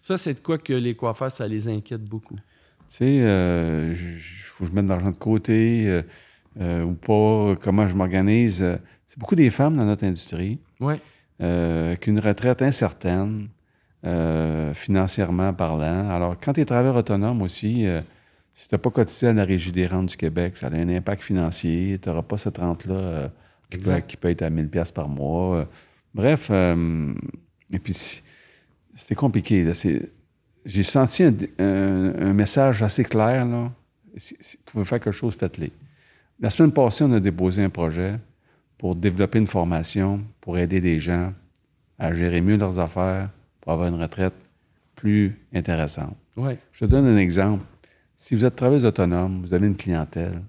Ça, c'est de quoi que les coiffeurs, ça les inquiète beaucoup. sais, euh, il faut que je mette de l'argent de côté euh, euh, ou pas, comment je m'organise. C'est beaucoup des femmes dans notre industrie. Oui. Euh, qu'une retraite incertaine, euh, financièrement parlant. Alors, quand tu es travailleur autonome aussi, euh, si tu n'as pas cotisé à la Régie des rentes du Québec, ça a un impact financier. Tu n'auras pas cette rente-là euh, qui, peut, Exact. qui peut être à 1000 pièces par mois. Euh, bref, euh, et puis c'était compliqué. J'ai senti un, un- un message assez clair. Là. Si, si vous pouvez faire quelque chose, faites-le. La semaine passée, on a déposé un projet pour développer une formation, pour aider des gens à gérer mieux leurs affaires, pour avoir une retraite plus intéressante. Oui. Je te donne un exemple. Si vous êtes travailleuse autonome, vous avez une clientèle,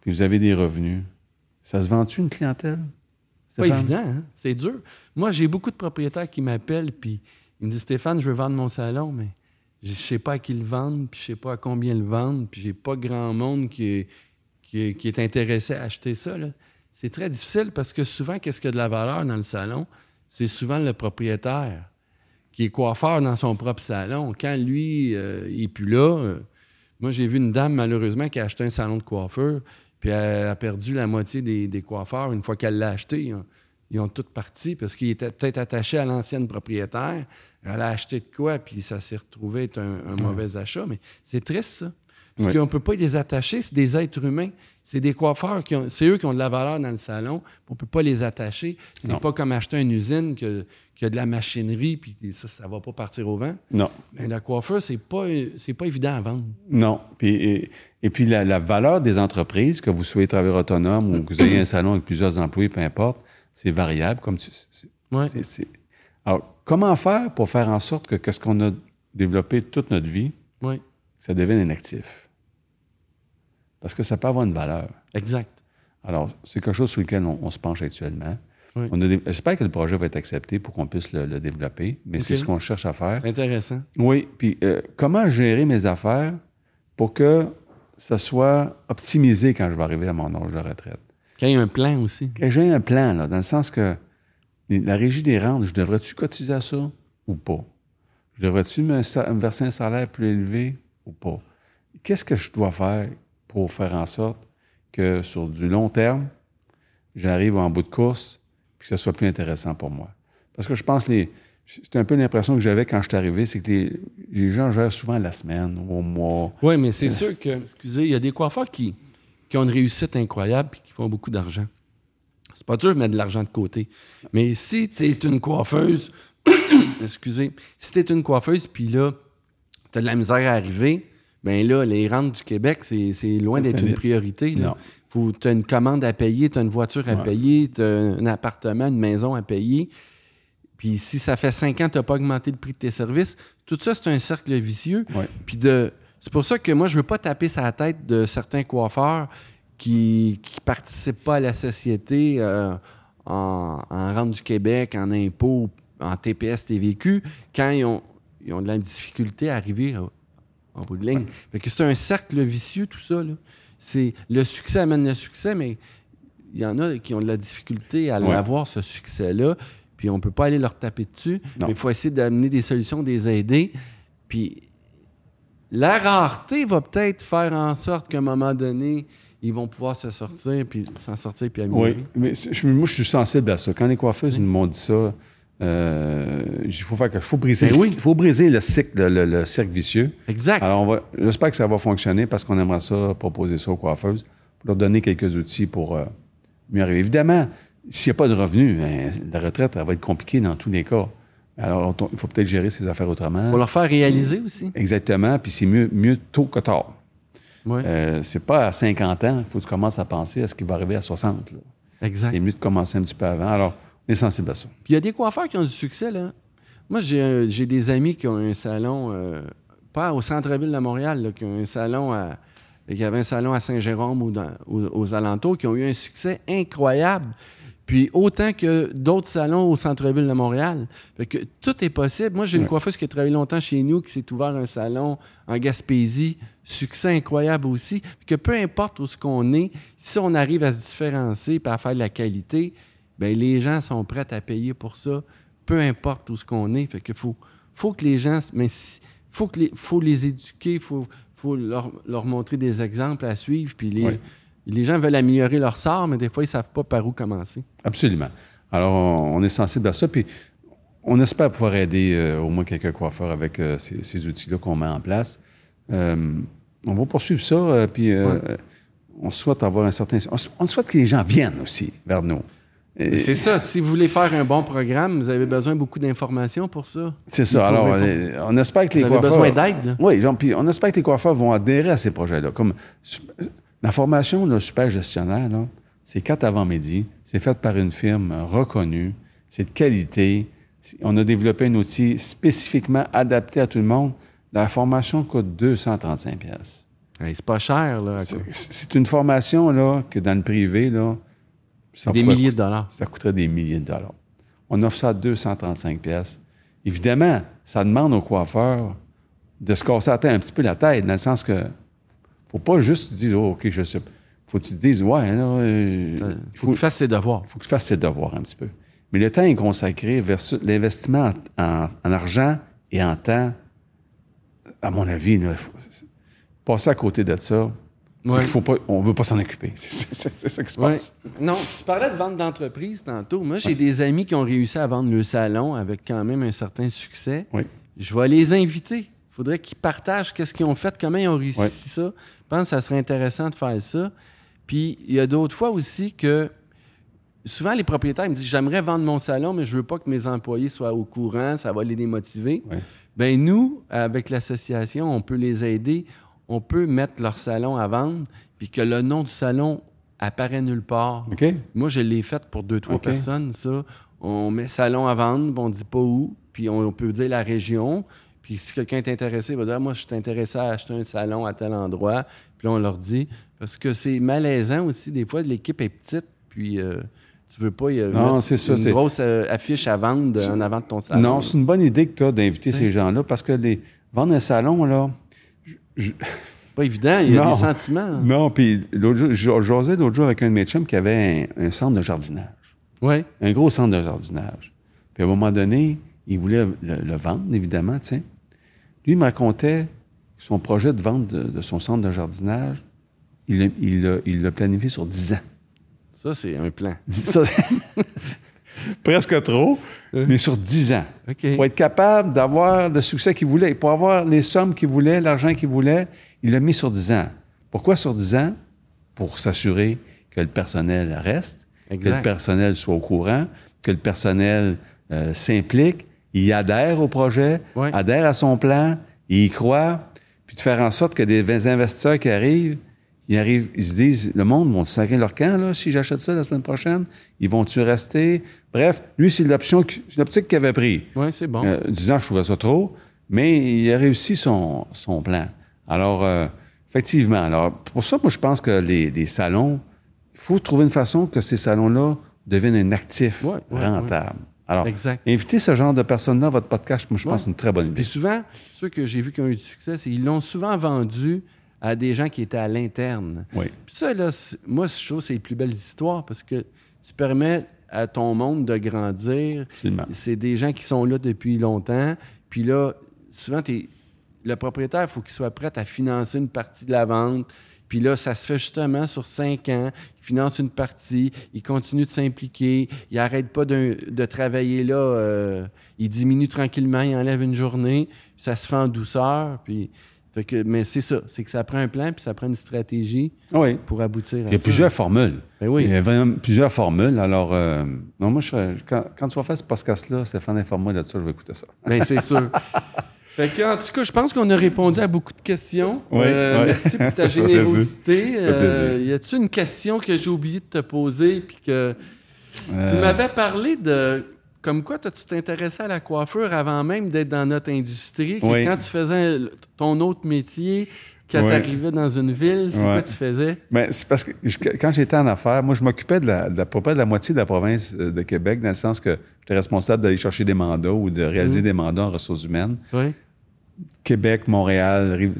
puis vous avez des revenus, ça se vend-tu une clientèle? Pas Stéphane? évident, hein? C'est dur. Moi, j'ai beaucoup de propriétaires qui m'appellent, puis ils me disent Stéphane, je veux vendre mon salon, mais je sais pas à qui le vendre, puis je sais pas à combien le vendre, puis j'ai pas grand monde qui est, qui est, qui est intéressé à acheter ça. C'est très difficile parce que souvent, qu'est-ce qui a de la valeur dans le salon? C'est souvent le propriétaire qui est coiffeur dans son propre salon. Quand lui, euh, il est plus là, euh, moi, j'ai vu une dame, malheureusement, qui a acheté un salon de coiffeur, puis elle a perdu la moitié des, des coiffeurs. Une fois qu'elle l'a acheté, ils ont, ils ont tous parti parce qu'il était peut-être attaché à l'ancienne propriétaire. Elle a acheté de quoi, puis ça s'est retrouvé être un, un mauvais achat. Mais c'est triste, ça. Parce Oui. qu'on ne peut pas les attacher, c'est des êtres humains. C'est des coiffeurs, qui ont, c'est eux qui ont de la valeur dans le salon. On ne peut pas les attacher. C'est pas comme acheter une usine que- qui a de la machinerie, puis ça, ça va pas partir au vent. Non. Mais la coiffeur, c'est pas, c'est pas évident à vendre. Non. Puis, et, et puis la, la valeur des entreprises, que vous soyez travailleur autonome ou que vous ayez un salon avec plusieurs employés, peu importe, c'est variable. Comme tu, Ouais. Alors, comment faire pour faire en sorte que, que ce qu'on a développé toute notre vie, ça devienne un actif? Parce que ça peut avoir une valeur. exact. Alors, c'est quelque chose sur lequel on, on se penche actuellement. Oui. A J'espère que le projet va être accepté pour qu'on puisse le, le développer, mais c'est ce qu'on cherche à faire. Intéressant. Oui, puis euh, comment gérer mes affaires pour que ça soit optimisé quand je vais arriver à mon âge de retraite? Qu'il y ait un plan aussi. Que j'ai un plan, là, dans le sens que la régie des rentes, je devrais-tu cotiser à ça ou pas? Je devrais-tu me verser un salaire plus élevé ou pas? Qu'est-ce que je dois faire pour faire en sorte que sur du long terme, j'arrive en bout de course puis que ça soit plus intéressant pour moi? Parce que je pense que les. C'est un peu l'impression que j'avais quand je suis arrivé, c'est que les, les gens gèrent souvent la semaine ou au mois. Oui, mais c'est sûr que, excusez, il y a des coiffeurs qui, qui ont une réussite incroyable et qui font beaucoup d'argent. C'est pas dur de mettre de l'argent de côté. Mais si tu es une coiffeuse, excusez, si tu es une coiffeuse puis là, tu as de la misère à arriver, ben là, les rentes du Québec, c'est loin d'être une priorité. Non. Tu as une commande à payer, tu as une voiture à Ouais. payer, tu as un appartement, une maison à payer. Puis si ça fait cinq ans que tu n'as pas augmenté le prix de tes services, tout ça, c'est un cercle vicieux. Ouais. Puis de. C'est pour ça que moi, je veux pas taper sa tête de certains coiffeurs qui qui participent pas à la société euh, en, en rente du Québec, en impôts, en TPS, TVQ, quand ils ont, ils ont de la difficulté à arriver en bout de ligne. Fait que c'est un cercle vicieux, tout ça. Là. C'est, le succès amène le succès, mais il y en a qui ont de la difficulté à Ouais. l'avoir, ce succès-là. Puis on peut pas aller leur taper dessus. Non. Mais il faut essayer d'amener des solutions, de les aider. Puis la rareté va peut-être faire en sorte qu'à un moment donné, ils vont pouvoir se sortir, puis s'en sortir, puis améliorer. Oui, mais je- moi, je suis sensible à ça. Quand les coiffeuses m'ont dit ça, euh, il faut faire faut briser, le- oui. faut briser le cycle, le, le cercle vicieux. Exact. Alors, on va, j'espère que ça va fonctionner parce qu'on aimerait ça, proposer ça aux coiffeuses, pour leur donner quelques outils pour euh, mieux arriver. Évidemment, s'il n'y a pas de revenus, ben, la retraite, elle va être compliquée dans tous les cas. Alors, il faut peut-être gérer ses affaires autrement. faut leur faire réaliser aussi. Exactement, puis c'est mieux, mieux tôt que tard. Oui, Euh, c'est pas à 50 ans qu'il faut que tu commences à penser à ce qui va arriver à 60. là. exact. C'est mieux de commencer un petit peu avant. Alors, on est sensible à ça. Puis il y a des coiffeurs qui ont du succès, là. Moi, j'ai des amis qui ont un salon, euh, pas au centre-ville de Montréal, là, qui ont un salon à. qui avaient un salon à Saint-Jérôme ou dans- aux, aux alentours, qui ont eu un succès incroyable. Puis autant que d'autres salons au centre-ville de Montréal. Fait que tout est possible. Moi, j'ai une Ouais. coiffeuse qui a travaillé longtemps chez nous, qui s'est ouvert un salon en Gaspésie. Succès incroyable aussi. Que peu importe où ce qu'on est, si on arrive à se différencier et à faire de la qualité, ben les gens sont prêts à payer pour ça, peu importe où ce qu'on est. Fait que faut, faut que les gens, mais si- faut que les, faut les éduquer, faut, faut leur, leur montrer des exemples à suivre. Puis les, Oui. les gens veulent améliorer leur sort, mais des fois, ils savent pas par où commencer. Absolument. Alors, on, est sensible à ça. Puis, on espère pouvoir aider euh, au moins quelques coiffeurs avec euh, ces, ces outils-là qu'on met en place. Euh, on va poursuivre ça. puis, Ouais. on souhaite avoir un certain. On souhaite que les gens viennent aussi vers nous. C'est ça. Si vous voulez faire un bon programme, vous avez besoin de beaucoup d'informations pour ça. C'est ça. Alors, on espère que les Vous avez coiffeurs. besoin d'aide. Oui, genre, puis on espère que les coiffeurs vont adhérer à ces projets-là. Comme la formation de super gestionnaire, là, c'est quatre avant-midi. C'est fait par une firme reconnue. C'est de qualité. On a développé un outil spécifiquement adapté à tout le monde. La formation coûte 235 pièces. C'est pas cher, là. C'est c'est une formation là, que dans le privé, là, ça Des pourrait- milliers de dollars. ça coûterait des milliers de dollars. On offre ça à 235 pièces. Évidemment, ça demande aux coiffeurs de se casser la tête, un petit peu la tête, dans le sens que faut pas juste dire oh, OK, je sais. Faut que tu te dises ouais, là, euh, Il il faut faut, qu'il fasse ses devoirs. faut que tu fasses ses devoirs un petit peu. Mais le temps est consacré versus l'investissement en, en- en argent et en temps. À mon avis, il faut passer à côté de ça. Ouais. qu'il faut pas, on veut pas s'en occuper. C'est ça qui se Ouais. passe. Non, tu parlais de vente d'entreprise tantôt. Moi, j'ai des amis qui ont réussi à vendre le salon avec quand même un certain succès. Oui. Je vais les inviter. Il faudrait qu'ils partagent qu'est-ce qu'ils ont fait, comment ils ont réussi Ouais. ça. Je pense que ça serait intéressant de faire ça. Puis, il y a d'autres fois aussi que souvent, les propriétaires me disent J'aimerais vendre mon salon, mais je veux pas que mes employés soient au courant, ça va les démotiver. Ben nous, avec l'association, on peut les aider. On peut mettre leur salon à vendre, puis que le nom du salon apparaît nulle part. Moi, je l'ai fait pour deux, trois personnes, ça. On met salon à vendre, on dit pas où, puis on, on peut dire la région. Puis si quelqu'un est intéressé, il va dire Ah, Moi, je suis intéressé à acheter un salon à tel endroit. Puis là, on leur dit. Parce que c'est malaisant aussi. Des fois, l'équipe est petite, puis euh, tu veux pas y a Non, mettre c'est ça, une grosse euh, affiche à vendre en avant de ton salon. Non, c'est une bonne idée que tu as d'inviter ces gens-là parce que les vendre un salon, là. C'est pas évident, il y a Non. des sentiments. Non, puis l'autre jour, je- j'osais l'autre jour avec un de mes chums qui avait un, un centre de jardinage. Oui. Un gros centre de jardinage. Puis à un moment donné, il voulait le, le vendre, évidemment, tu sais. Lui, il me racontait son projet de vente de, de son centre de jardinage. Il l'a il il planifié sur 10 ans. Ça, c'est un plan. Ça- Presque trop, mais sur 10 ans. Pour être capable d'avoir le succès qu'il voulait, pour avoir les sommes qu'il voulait, l'argent qu'il voulait, il l'a mis sur 10 ans. Pourquoi sur 10 ans? Pour s'assurer que le personnel reste, que le personnel soit au courant, que le personnel euh, s'implique, il adhère au projet, Ouais. adhère à son plan, il y croit, puis de faire en sorte que des investisseurs qui arrivent, ils arrivent, ils se disent, le monde vont sacrer leur camp, là, si j'achète ça la semaine prochaine? Ils vont-tu rester? Bref, lui, c'est l'option, l'optique qu'il avait pris. Oui, c'est bon. Euh, disant, je trouvais ça trop, mais il a réussi son, son plan. Alors, euh, effectivement, alors, pour ça, moi, je pense que les, les salons, il faut trouver une façon que ces salons-là deviennent un actif Ouais, ouais, rentable. Alors, Exact. inviter ce genre de personnes-là à votre podcast, moi, je pense que c'est une très bonne idée. Puis souvent, ceux que j'ai vu qui ont eu du succès, qu'ils l'ont souvent vendu à des gens qui étaient à l'interne. Oui. Puis ça, là, moi, je trouve que c'est les plus belles histoires parce que tu permets à ton monde de grandir. C'est des gens qui sont là depuis longtemps. Puis là, souvent, le propriétaire, il faut qu'il soit prêt à financer une partie de la vente. Puis là, ça se fait justement sur cinq ans. Il finance une partie, il continue de s'impliquer, il n'arrête pas de, de travailler là. euh, il diminue tranquillement, il enlève une journée, ça se fait en douceur. Puis, fait que, mais c'est ça, c'est que ça prend un plan, puis ça prend une stratégie Oui. pour aboutir à Il y a ça. plusieurs formules. Ben oui. Il y a vraiment plusieurs formules. Alors, euh, non, moi, je quand, quand tu vas faire ce podcast-là, Stéphane, informe-moi de ça, je vais écouter ça. Bien, c'est sûr. fait que, en tout cas, je pense qu'on a répondu à beaucoup de questions. Oui, Euh, oui. Merci pour ta Ça générosité. Euh, y a-tu une question que j'ai oublié de te poser? Puis que tu m'avais parlé de. Comme quoi, toi, tu t'intéressais à la coiffure avant même d'être dans notre industrie. Oui. Quand tu faisais ton autre métier, quand Oui. tu arrivais dans une ville, c'est Ouais. quoi tu faisais? Mais c'est parce que je- quand j'étais en affaires, moi, je m'occupais de la, de la, de la moitié de la province euh, de Québec, dans le sens que j'étais responsable d'aller chercher des mandats ou de réaliser Mhm. des mandats en ressources humaines. Oui. Québec, Montréal,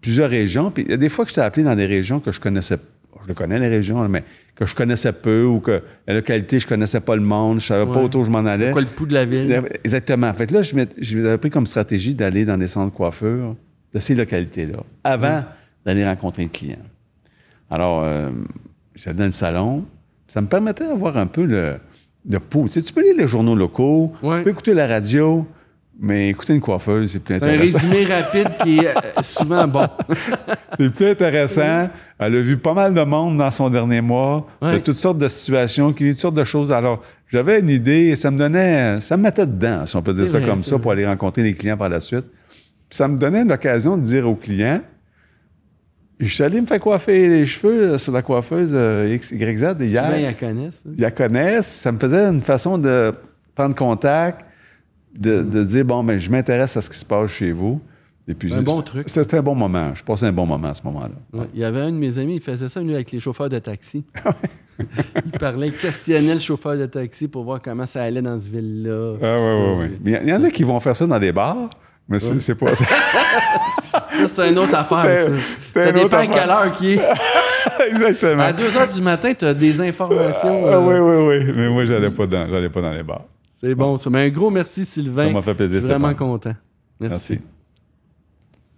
plusieurs régions. Puis il y a des fois que j'étais appelé dans des régions que je connaissais Je le connais, les régions, mais que je connaissais peu ou que la localité, je connaissais pas le monde, je savais pas autour où je m'en allais. Quoi le pouls de la ville? Exactement. Fait que là, je j'avais pris comme stratégie d'aller dans des centres de coiffure, de ces localités-là, avant d'aller rencontrer un client. Alors, euh, j'allais dans le salon, ça me permettait d'avoir un peu le, le pouls. Tu, sais, tu peux lire les journaux locaux, Ouais. tu peux écouter la radio, mais écouter une coiffeuse, c'est plus C'est un intéressant. résumé rapide qui est euh, souvent bon. C'est plus intéressant. Elle a vu pas mal de monde dans son dernier mois, de Ouais. toutes sortes de situations, qui- toutes sortes de choses. Alors, j'avais une idée et ça me donnait, ça me mettait dedans, si on peut dire ça vrai, comme ça, vrai. pour aller rencontrer les clients par la suite. Puis ça me donnait l'occasion de dire aux clients, je suis allé me faire coiffer les cheveux sur la coiffeuse euh, XYZ Souvent, ils hier. la connaissent. hein. Ils la connaissent. Ça me faisait une façon de prendre contact, de, Mm. de dire, bon, ben, je m'intéresse à ce qui se passe chez vous. Et puis, Un bon truc. C'était un bon moment. Je passais un bon moment à ce moment-là. Ouais. Il y avait un de mes amis, il faisait ça lui, avec les chauffeurs de taxi. il parlait, il questionnait le chauffeur de taxi pour voir comment ça allait dans ce ville-là. Ah, ouais, ouais. Mais il y, en a qui vont faire ça dans des bars, mais c'est c'est pas ça. Ça, c'est une autre affaire. Ça, dépend à quelle heure qui est. Exactement. À 2 h du matin, tu as des informations. Ah, euh, oui, oui, oui. Mais moi, j'allais pas dans, pas dans les bars. C'est bon, ça. Mais un gros merci, Sylvain. Ça m'a fait plaisir, Je suis vraiment Stéphane. content. Merci. Merci.